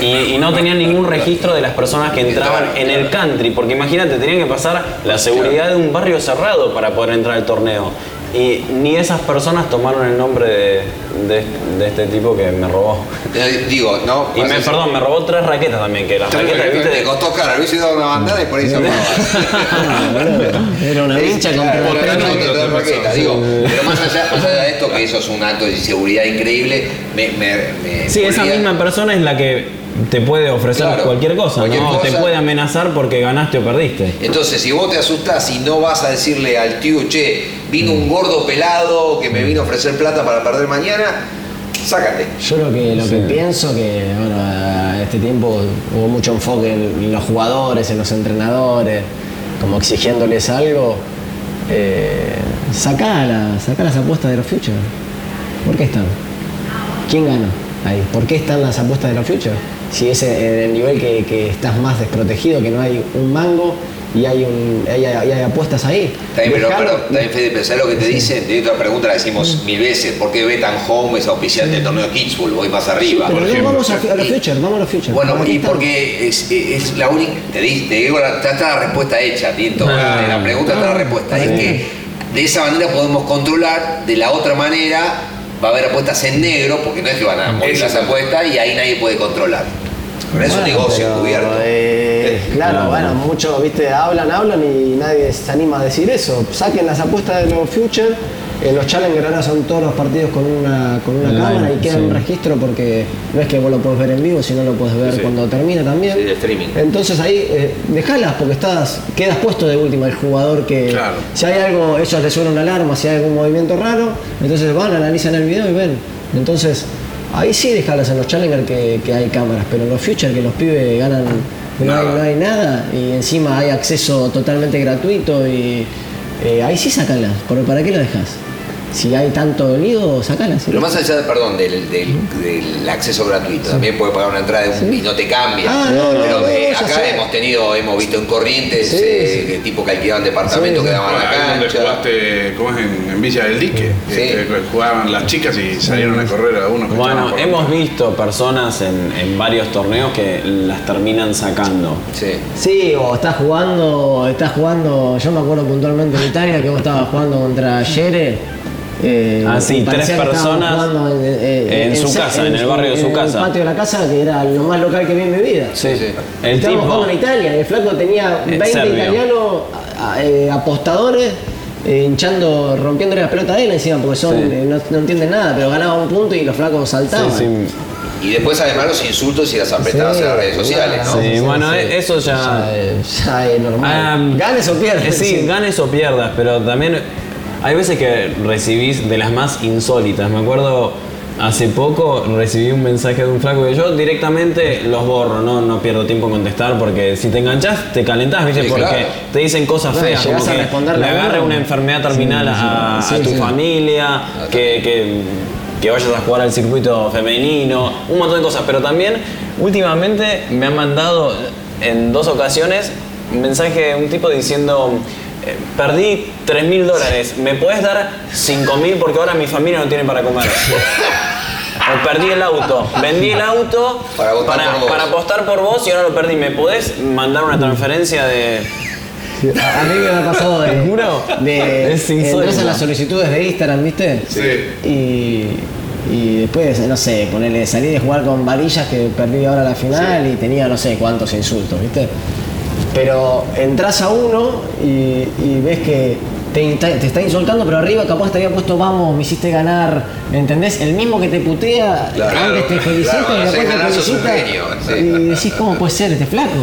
Y, y no tenían ningún registro de las personas que entraban en el country, porque imagínate, tenían que pasar la seguridad de un barrio cerrado para poder entrar al torneo. Y ni esas personas tomaron el nombre de, de- de este tipo que me robó. Eh, Digo, no. Y me, perdón, me robó tres raquetas también, que las Tres raquetas, raquetas, Te viste, costó caro, le hubiese dado una bandana y por ahí se. Era una hincha con Claro, por era acá una no, hincha no, de no, raqueta, no, digo, pero más allá, más allá de esto, que eso es un acto de inseguridad increíble, me, me, me Sí, esa misma persona es la que te puede ofrecer Claro, cualquier cosa, cualquier ¿no? Te puede amenazar porque ganaste o perdiste. Entonces, si vos te asustás y no vas a decirle al tío, che, vino un gordo pelado que me vino a ofrecer plata para perder mañana, sácate. Yo lo que, lo que pienso que bueno, a este tiempo hubo mucho enfoque en, en los jugadores, en los entrenadores, como exigiéndoles algo. Eh, sacá, la- sacá las apuestas de los futures. ¿Por qué están? ¿Quién gana ahí? ¿Por qué están las apuestas de los futures? Si es en el nivel que, que estás más desprotegido, que no hay un mango y hay, un, hay, hay- hay apuestas ahí. Bien, pero, pero también Fede, pensá lo que te dicen, te doy otra pregunta, la decimos mil veces, ¿por qué Betan Home es auspiciante del torneo de Kitzbühel? Voy más arriba. Pero por no, ejemplo. vamos a, a los futures, vamos a los futures. Bueno, ¿Para qué y porque es, es la única, te, di- te digo, la, está, está la respuesta hecha, Tinto, Ah. de la pregunta está la respuesta, es que de esa manera podemos controlar, de la otra manera va a haber apuestas en negro, porque no es que van a morir las apuestas y ahí nadie puede controlar. Pero es un negocio pero, encubierto. eh, claro, bueno, muchos, viste, hablan, hablan y nadie se anima a decir eso. Saquen las apuestas de los Future. Eh, los Challenger ahora son todos los partidos con una, con una Online, cámara y queda sí. un registro porque no es que vos lo podés ver en vivo, sino lo podés ver Sí. cuando termina también. Sí, de streaming. Entonces ahí eh, dejalas porque estás, quedas puesto de última el jugador que Claro. si hay algo, ellos les suena una alarma, si hay algún movimiento raro, entonces van, analizan el video y ven. Entonces, ahí sí dejalas en los Challenger que, que hay cámaras, pero en los Future que los pibes ganan, no, hay, Nada. no hay nada y encima hay acceso totalmente gratuito y eh, ahí sí sacalas, ¿Por- ¿para qué lo dejas? Si hay tanto sacalas. ¿sí? Pero más allá, perdón, del, del- del acceso gratuito, también puedes pagar una entrada de un, y no te cambia. Ah, no, no, Pero no, eh, acá sé. hemos tenido, hemos visto en Corrientes, Sí, eh, sí. de tipo que alquilaban departamentos Sí, que sí. daban la cancha. jugaste, ¿cómo es? En, en Villa del Dique. Sí. Este, jugaban las chicas y salieron a correr a uno. que Bueno, hemos visto personas en, en varios torneos que las terminan sacando. Sí. Sí, o estás jugando, estás jugando, yo me acuerdo puntualmente en Italia que vos estabas jugando contra Yere. Eh, Ah, sí, tres que estábamos personas jugando en, en su casa, en el barrio de su En casa. el patio de la casa, que era lo más local que vi en mi vida. Sí, sí. El Estábamos tipo. jugando en Italia, y el flaco tenía Eh, 20 serbio. italianos eh, apostadores. eh, hinchando, rompiéndole la pelota a él encima, porque son, Sí. eh, no, no entienden nada, pero ganaba un punto y los flacos saltaban. Sí, sí. Y después además los insultos y las apretadas Sí, en las redes sociales, ¿no? Sí, bueno, eh, eso ya- Ya, es- ya es normal. Ah, Ganes o pierdas. eh, Sí, ganes o pierdas, pero también hay veces que recibís de las más insólitas. Me acuerdo hace poco recibí un mensaje de un flaco que yo directamente los borro, no, no pierdo tiempo en contestar porque si te enganchás te calentás, ¿viste? Sí, porque claro. te dicen cosas No, feas, como a que le agarre una enfermedad terminal Sí, a, sí, a tu familia, que, que, que vayas a jugar al circuito femenino, un montón de cosas. Pero también últimamente me han mandado en dos ocasiones un mensaje de un tipo diciendo, perdí 3 mil dólares, ¿me puedes dar 5 mil porque ahora mi familia no tiene para comer? O perdí el auto, vendí el auto Para por apostar por vos y ahora lo perdí. ¿Me podés mandar una transferencia de, A mí me ha pasado de. ¿Te juro? De, Es insólito. entras a las solicitudes de Instagram, ¿viste? Sí. Y, y después, no sé, ponerle, salí de jugar con varillas que perdí ahora la final y tenía no sé cuántos insultos, ¿viste? Pero entras a uno y, y ves que te, te está insultando, pero arriba capaz te había puesto vamos, me hiciste ganar, ¿entendés? El mismo que te putea, Claro, antes te felicita claro, y después te felicita. genio, sí. y decís, ¿cómo puede ser este flaco?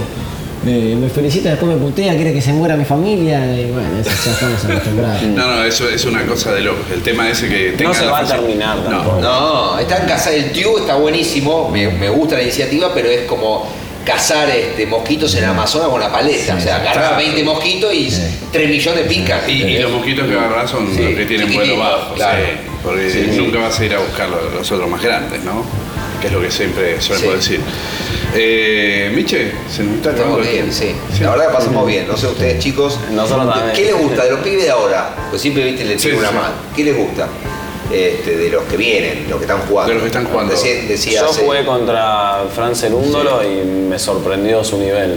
Eh, me felicita, después me putea, quiere que se muera mi familia y bueno, eso ya estamos acostumbrados. No, no, eso es una cosa de locos. El tema ese que tenga se va a terminar No. tampoco. No, está en casa el Tiu, está buenísimo, me, me gusta la iniciativa, pero es como cazar este, mosquitos en Amazonas con la paleta. o sea, agarrás 20 mosquitos y 3 millones pican. Y, y los mosquitos que agarrás son Sí, los que tienen vuelo bajo, claro. sí, porque Sí, sí. nunca vas a ir a buscar los, otros más grandes, ¿no? Que es lo que siempre Sí. decir. Eh, Miche, se nos está acabando Estamos bien, sí. La verdad que pasamos bien. No sé ustedes, chicos. Nosotros. ¿Qué les gusta de los pibes de ahora? Pues siempre viste le Sí, tiro una sí. mano. ¿Qué les gusta? Este, de los que vienen, los que están jugando. De los que están jugando. Decía, decía Yo hace- jugué contra Fran Cerúndolo y me sorprendió su nivel.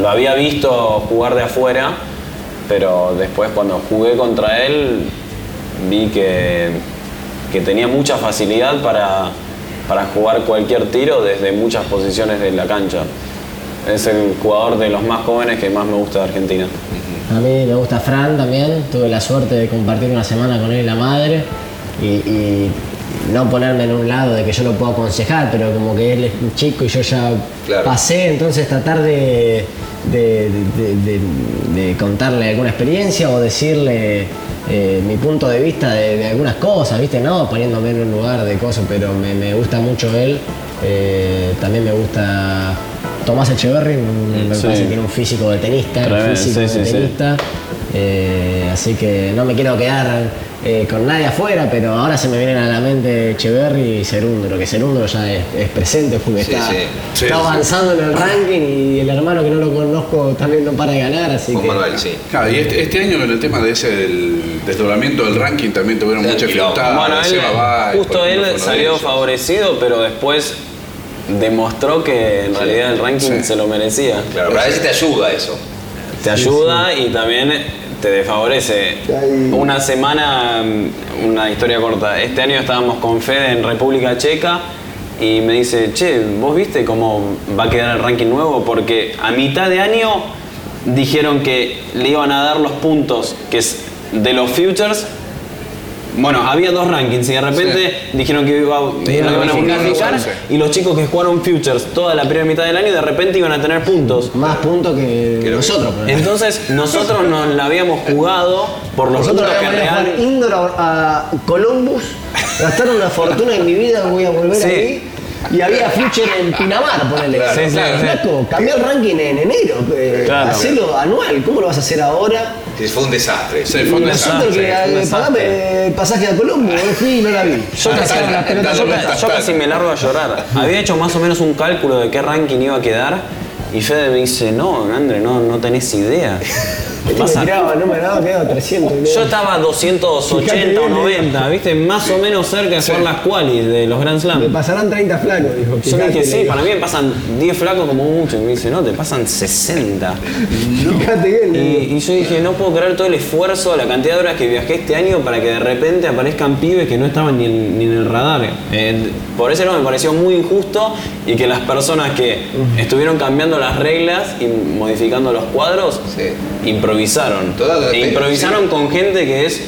Lo había visto jugar de afuera, pero después cuando jugué contra él vi que, que tenía mucha facilidad para, para jugar cualquier tiro desde muchas posiciones de la cancha. Es el jugador de los más jóvenes que más me gusta de Argentina. A mí me gusta Fran también, tuve la suerte de compartir una semana con él y la madre y, y no ponerme en un lado de que yo lo puedo aconsejar, pero como que él es un chico y yo ya Claro. pasé, entonces tratar de, de- de- de- de contarle alguna experiencia o decirle eh, mi punto de vista de, algunas cosas, ¿viste? No poniéndome en un lugar de cosas, pero me, me gusta mucho él. Eh, también me gusta Tomás Echeverry, me Sí. parece que tiene un físico de tenista, Tremendo, físico sí. tenista. Eh, así que no me quiero quedar eh, con nadie afuera, pero ahora se me vienen a la mente Echeverry y Cerúndolo, que Cerúndolo ya es, es presente porque Sí, está, sí. Sí, está sí. avanzando en el ranking y el hermano que no lo conozco también no para de ganar, así Juan que... Manuel, sí. Claro, y este, este año con el tema de ese del desdoblamiento del ranking también tuvieron mucha quilombo. dificultad. Bueno, él, Seba Báez, justo él salió favorecido, pero después demostró que en realidad el ranking Sí. se lo merecía. Claro, pero a veces te ayuda eso. Te ayuda y también te desfavorece. Hay- Una semana, mm, una historia corta. Este año estábamos con Fede en República Checa y me dice, che, ¿vos viste cómo va a quedar el ranking nuevo? Porque a mitad de año dijeron que le iban a dar los puntos que es de los futures. Bueno, había dos rankings y de repente dijeron que iba, iban a unificar y los chicos que jugaron futures toda la primera mitad del año de repente iban a tener puntos. Más puntos que, nosotros. ejemplo. Entonces nosotros nos la habíamos jugado por los Nosotros puntos que real... jugar indoor a, a Columbus, gastaron una fortuna en mi vida, voy a volver Sí. ahí. Y había future en Pinamar, ponele. Sí, sí, sí. Flaco, cambió el ranking en enero. eh, Claro. Hacelo anual, ¿cómo lo vas a hacer ahora? Sí, Fue un desastre. Sí, fue un desastre. que fue un eh, desastre. pasaje a Columbus, yo fui y no la vi. Yo casi, yo casi me largo a llorar. Había hecho más o menos un cálculo de qué ranking iba a quedar y Fede me dice, no, André, no, no tenés idea. Vas Me a- tiraba, no me daba, quedaba 300. y Yo estaba a 280 o Fíjate bien, 90, ¿viste? Más o menos cerca de jugar las qualis de los Grand Me Slam. pasarán 30 flacos, dijo. Yo dije, sí, para mí me pasan 10 flacos como mucho. Y me dice, no, te pasan 60. Fíjate bien, y yo dije, no puedo creer todo el esfuerzo, la cantidad de horas que viajé este año para que de repente aparezcan pibes que no estaban ni en, ni en el radar. Eh, por eso me pareció muy injusto y que las personas que estuvieron cambiando las reglas y modificando los cuadros Sí. improvisaron. Toda e improvisaron sí. con gente que es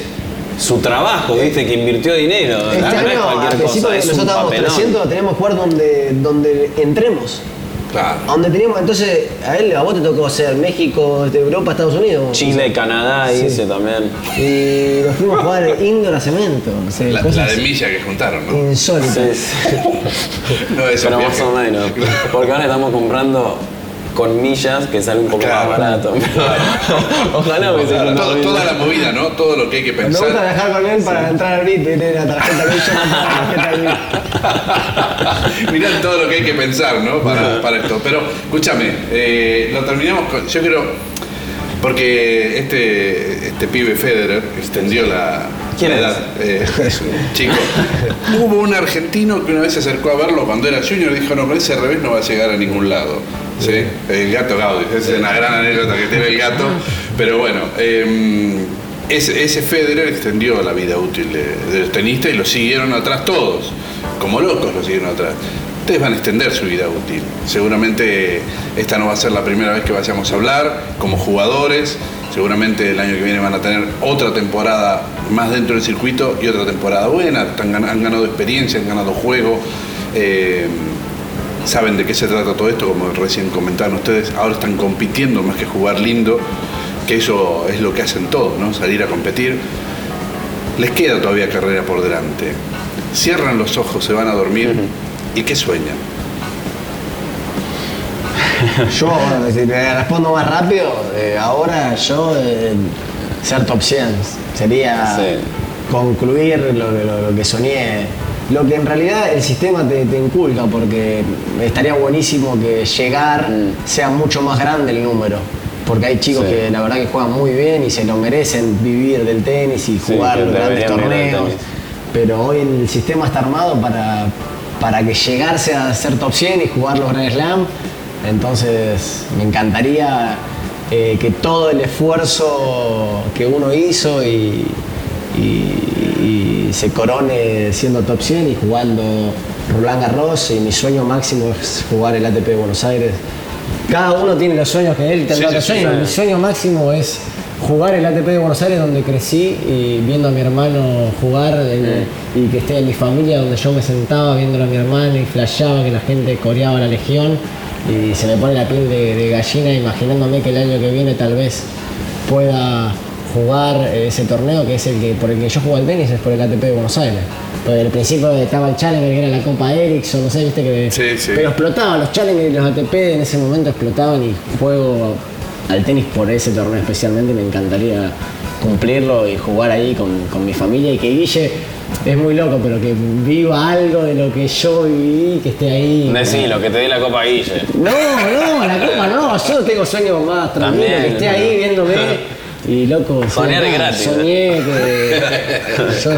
su trabajo, ¿viste? Que invirtió dinero. Este no es año, al cualquier cosa, es un nosotros papelón. 300, teníamos que jugar donde, donde entremos. Claro. Donde teníamos, entonces, a él, a vos te tocó ser México, de Europa, Estados Unidos. Chile, Canadá, Sí. hice también. Y nos fuimos a jugar indoor a cemento. O sea, La, cosas la de milla que juntaron, ¿no? insólitas. Sí, sí. No es Pero más o menos. Porque ahora estamos comprando con millas que sale un poco Claro. más barato. Ojalá me Todo- se toda la movida, ¿no? Todo lo que hay que Me gusta pensar. viajar con él para entrar al VIP, tener la tarjeta VIP. Mirá todo lo que hay que pensar, ¿no? Para, para esto. Pero, escúchame, eh, lo terminamos con. Yo creo. Porque este, este pibe Federer extendió la, ¿Quién edad. eh, es un chico. Hubo un argentino que una vez se acercó a verlo cuando era junior y dijo: No, con ese revés no va a llegar a ningún lado. ¿Sí? El gato Gaudí. Esa es una gran anécdota que tiene el gato. Pero bueno. eh, ese, ese Federer extendió la vida útil de, de los tenistas y lo siguieron atrás todos, como locos lo siguieron atrás. Ustedes van a extender su vida útil. Seguramente esta no va a ser la primera vez que vayamos a hablar como jugadores. Seguramente el año que viene van a tener otra temporada más dentro del circuito y otra temporada buena. Han, gan- han ganado experiencia, han ganado juego. eh, saben de qué se trata todo esto, como recién comentaron ustedes. Ahora están compitiendo más que jugar lindo, que eso es lo que hacen todos, ¿no? Salir a competir. Les queda todavía carrera por delante. Cierran los ojos, se van a dormir. ¿Y qué sueñan? Yo, bueno, si te respondo más rápido, eh, ahora yo eh, ser top 100 sería Sí. concluir lo, que- lo- lo que soñé. Lo que en realidad el sistema te, te inculca, porque estaría buenísimo que llegar sea mucho más grande el número. Porque hay chicos Sí. que la verdad que juegan muy bien y se lo merecen vivir del tenis y Sí, jugar que grandes torneos. Pero hoy el sistema está armado para, para que llegarse a ser top 100 y jugar los Grand Slam. Entonces me encantaría eh, que todo el esfuerzo que uno hizo y, y- y se corone siendo top 100 y jugando Roland Garros. Y mi sueño máximo es jugar el ATP de Buenos Aires. Cada uno tiene los sueños que él tendrá Sí, sí, otros sí, sueños. sí. Mi sueño máximo es jugar el ATP de Buenos Aires donde crecí y viendo a mi hermano jugar en- y que esté en mi familia donde yo me sentaba viéndolo a mi hermano y flasheaba que la gente coreaba la legión y se me pone la piel de, de gallina imaginándome que el año que viene tal vez pueda jugar eh, ese torneo que es el que por el que yo juego al tenis es por el ATP de Buenos Aires. Porque al principio estaba el Challenger que era la Copa Ericsson, no sé, viste que Sí, sí. pero explotaban los Challenger y los ATP en ese momento explotaban y juego al tenis por ese torneo especialmente me encantaría cumplirlo y jugar ahí con, con mi familia y que Guille es muy loco pero que viva algo de lo que yo viví que esté ahí Decilo, que te dé la copa Guille. no, no, la copa no, yo tengo sueños más tranquilos, También, que esté ahí viéndome y loco, Soñar es gratis, Soñé que yo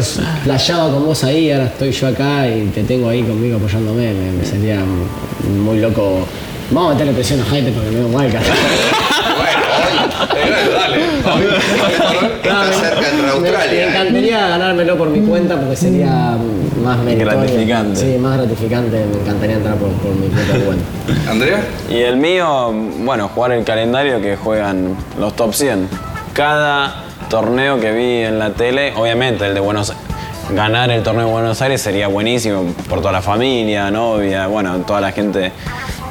playaba con vos ahí, ahora estoy yo acá y te tengo ahí conmigo apoyándome, me, me sería muy loco. Vamos a meterle presión a Jaime porque me veo mal, cara. Bueno, Eh, dale. Hoy- hoy- Está cerca entre Me, Australia. me ¿eh? encantaría ganármelo por mi cuenta porque sería más. Gratificante. Sí, más gratificante. Me encantaría entrar por, por mi propia cuenta. Andrea. Y el mío, bueno, jugar el calendario que juegan los top 100. Cada torneo que vi en la tele, obviamente el de Buenos ganar el torneo de Buenos Aires sería buenísimo por toda la familia, novia, bueno, toda la gente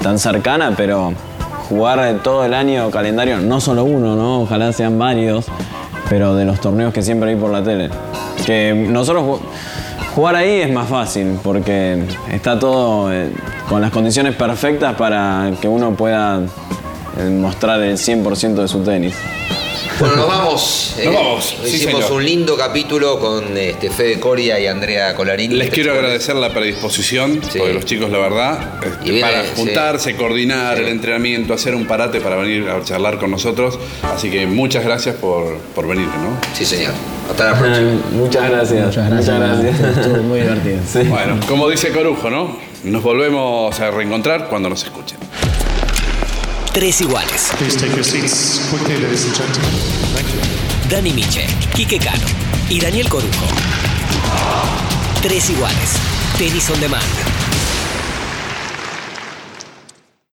tan cercana, pero jugar todo el año calendario, no solo uno, ¿no? Ojalá sean varios, pero de los torneos que siempre vi por la tele. Que nosotros ju- jugar ahí es más fácil porque está todo eh, con las condiciones perfectas para que uno pueda eh, mostrar el 100% de su tenis. Bueno, nos vamos. Nos vamos, sí, Hicimos señor. un lindo capítulo con este, Fede Coria y Andrea Colarini. Les quiero agradecer la predisposición, Sí. porque los chicos, la verdad, este, viene, para sí. juntarse, coordinar Sí. el entrenamiento, hacer un parate para venir a charlar con nosotros. Así que muchas gracias por, por venir, ¿no? Sí, señor. Hasta la próxima. Muchas gracias. Muchas gracias. Estuvo muy divertido. Bueno, como dice Corujo, ¿no? Nos volvemos a reencontrar cuando nos escuchen. Tres iguales. Please take your seats quickly, ladies and gentlemen. Thank you. Dani Miche, Quique Cano y Daniel Corujo. Tres iguales. Tenis on demand.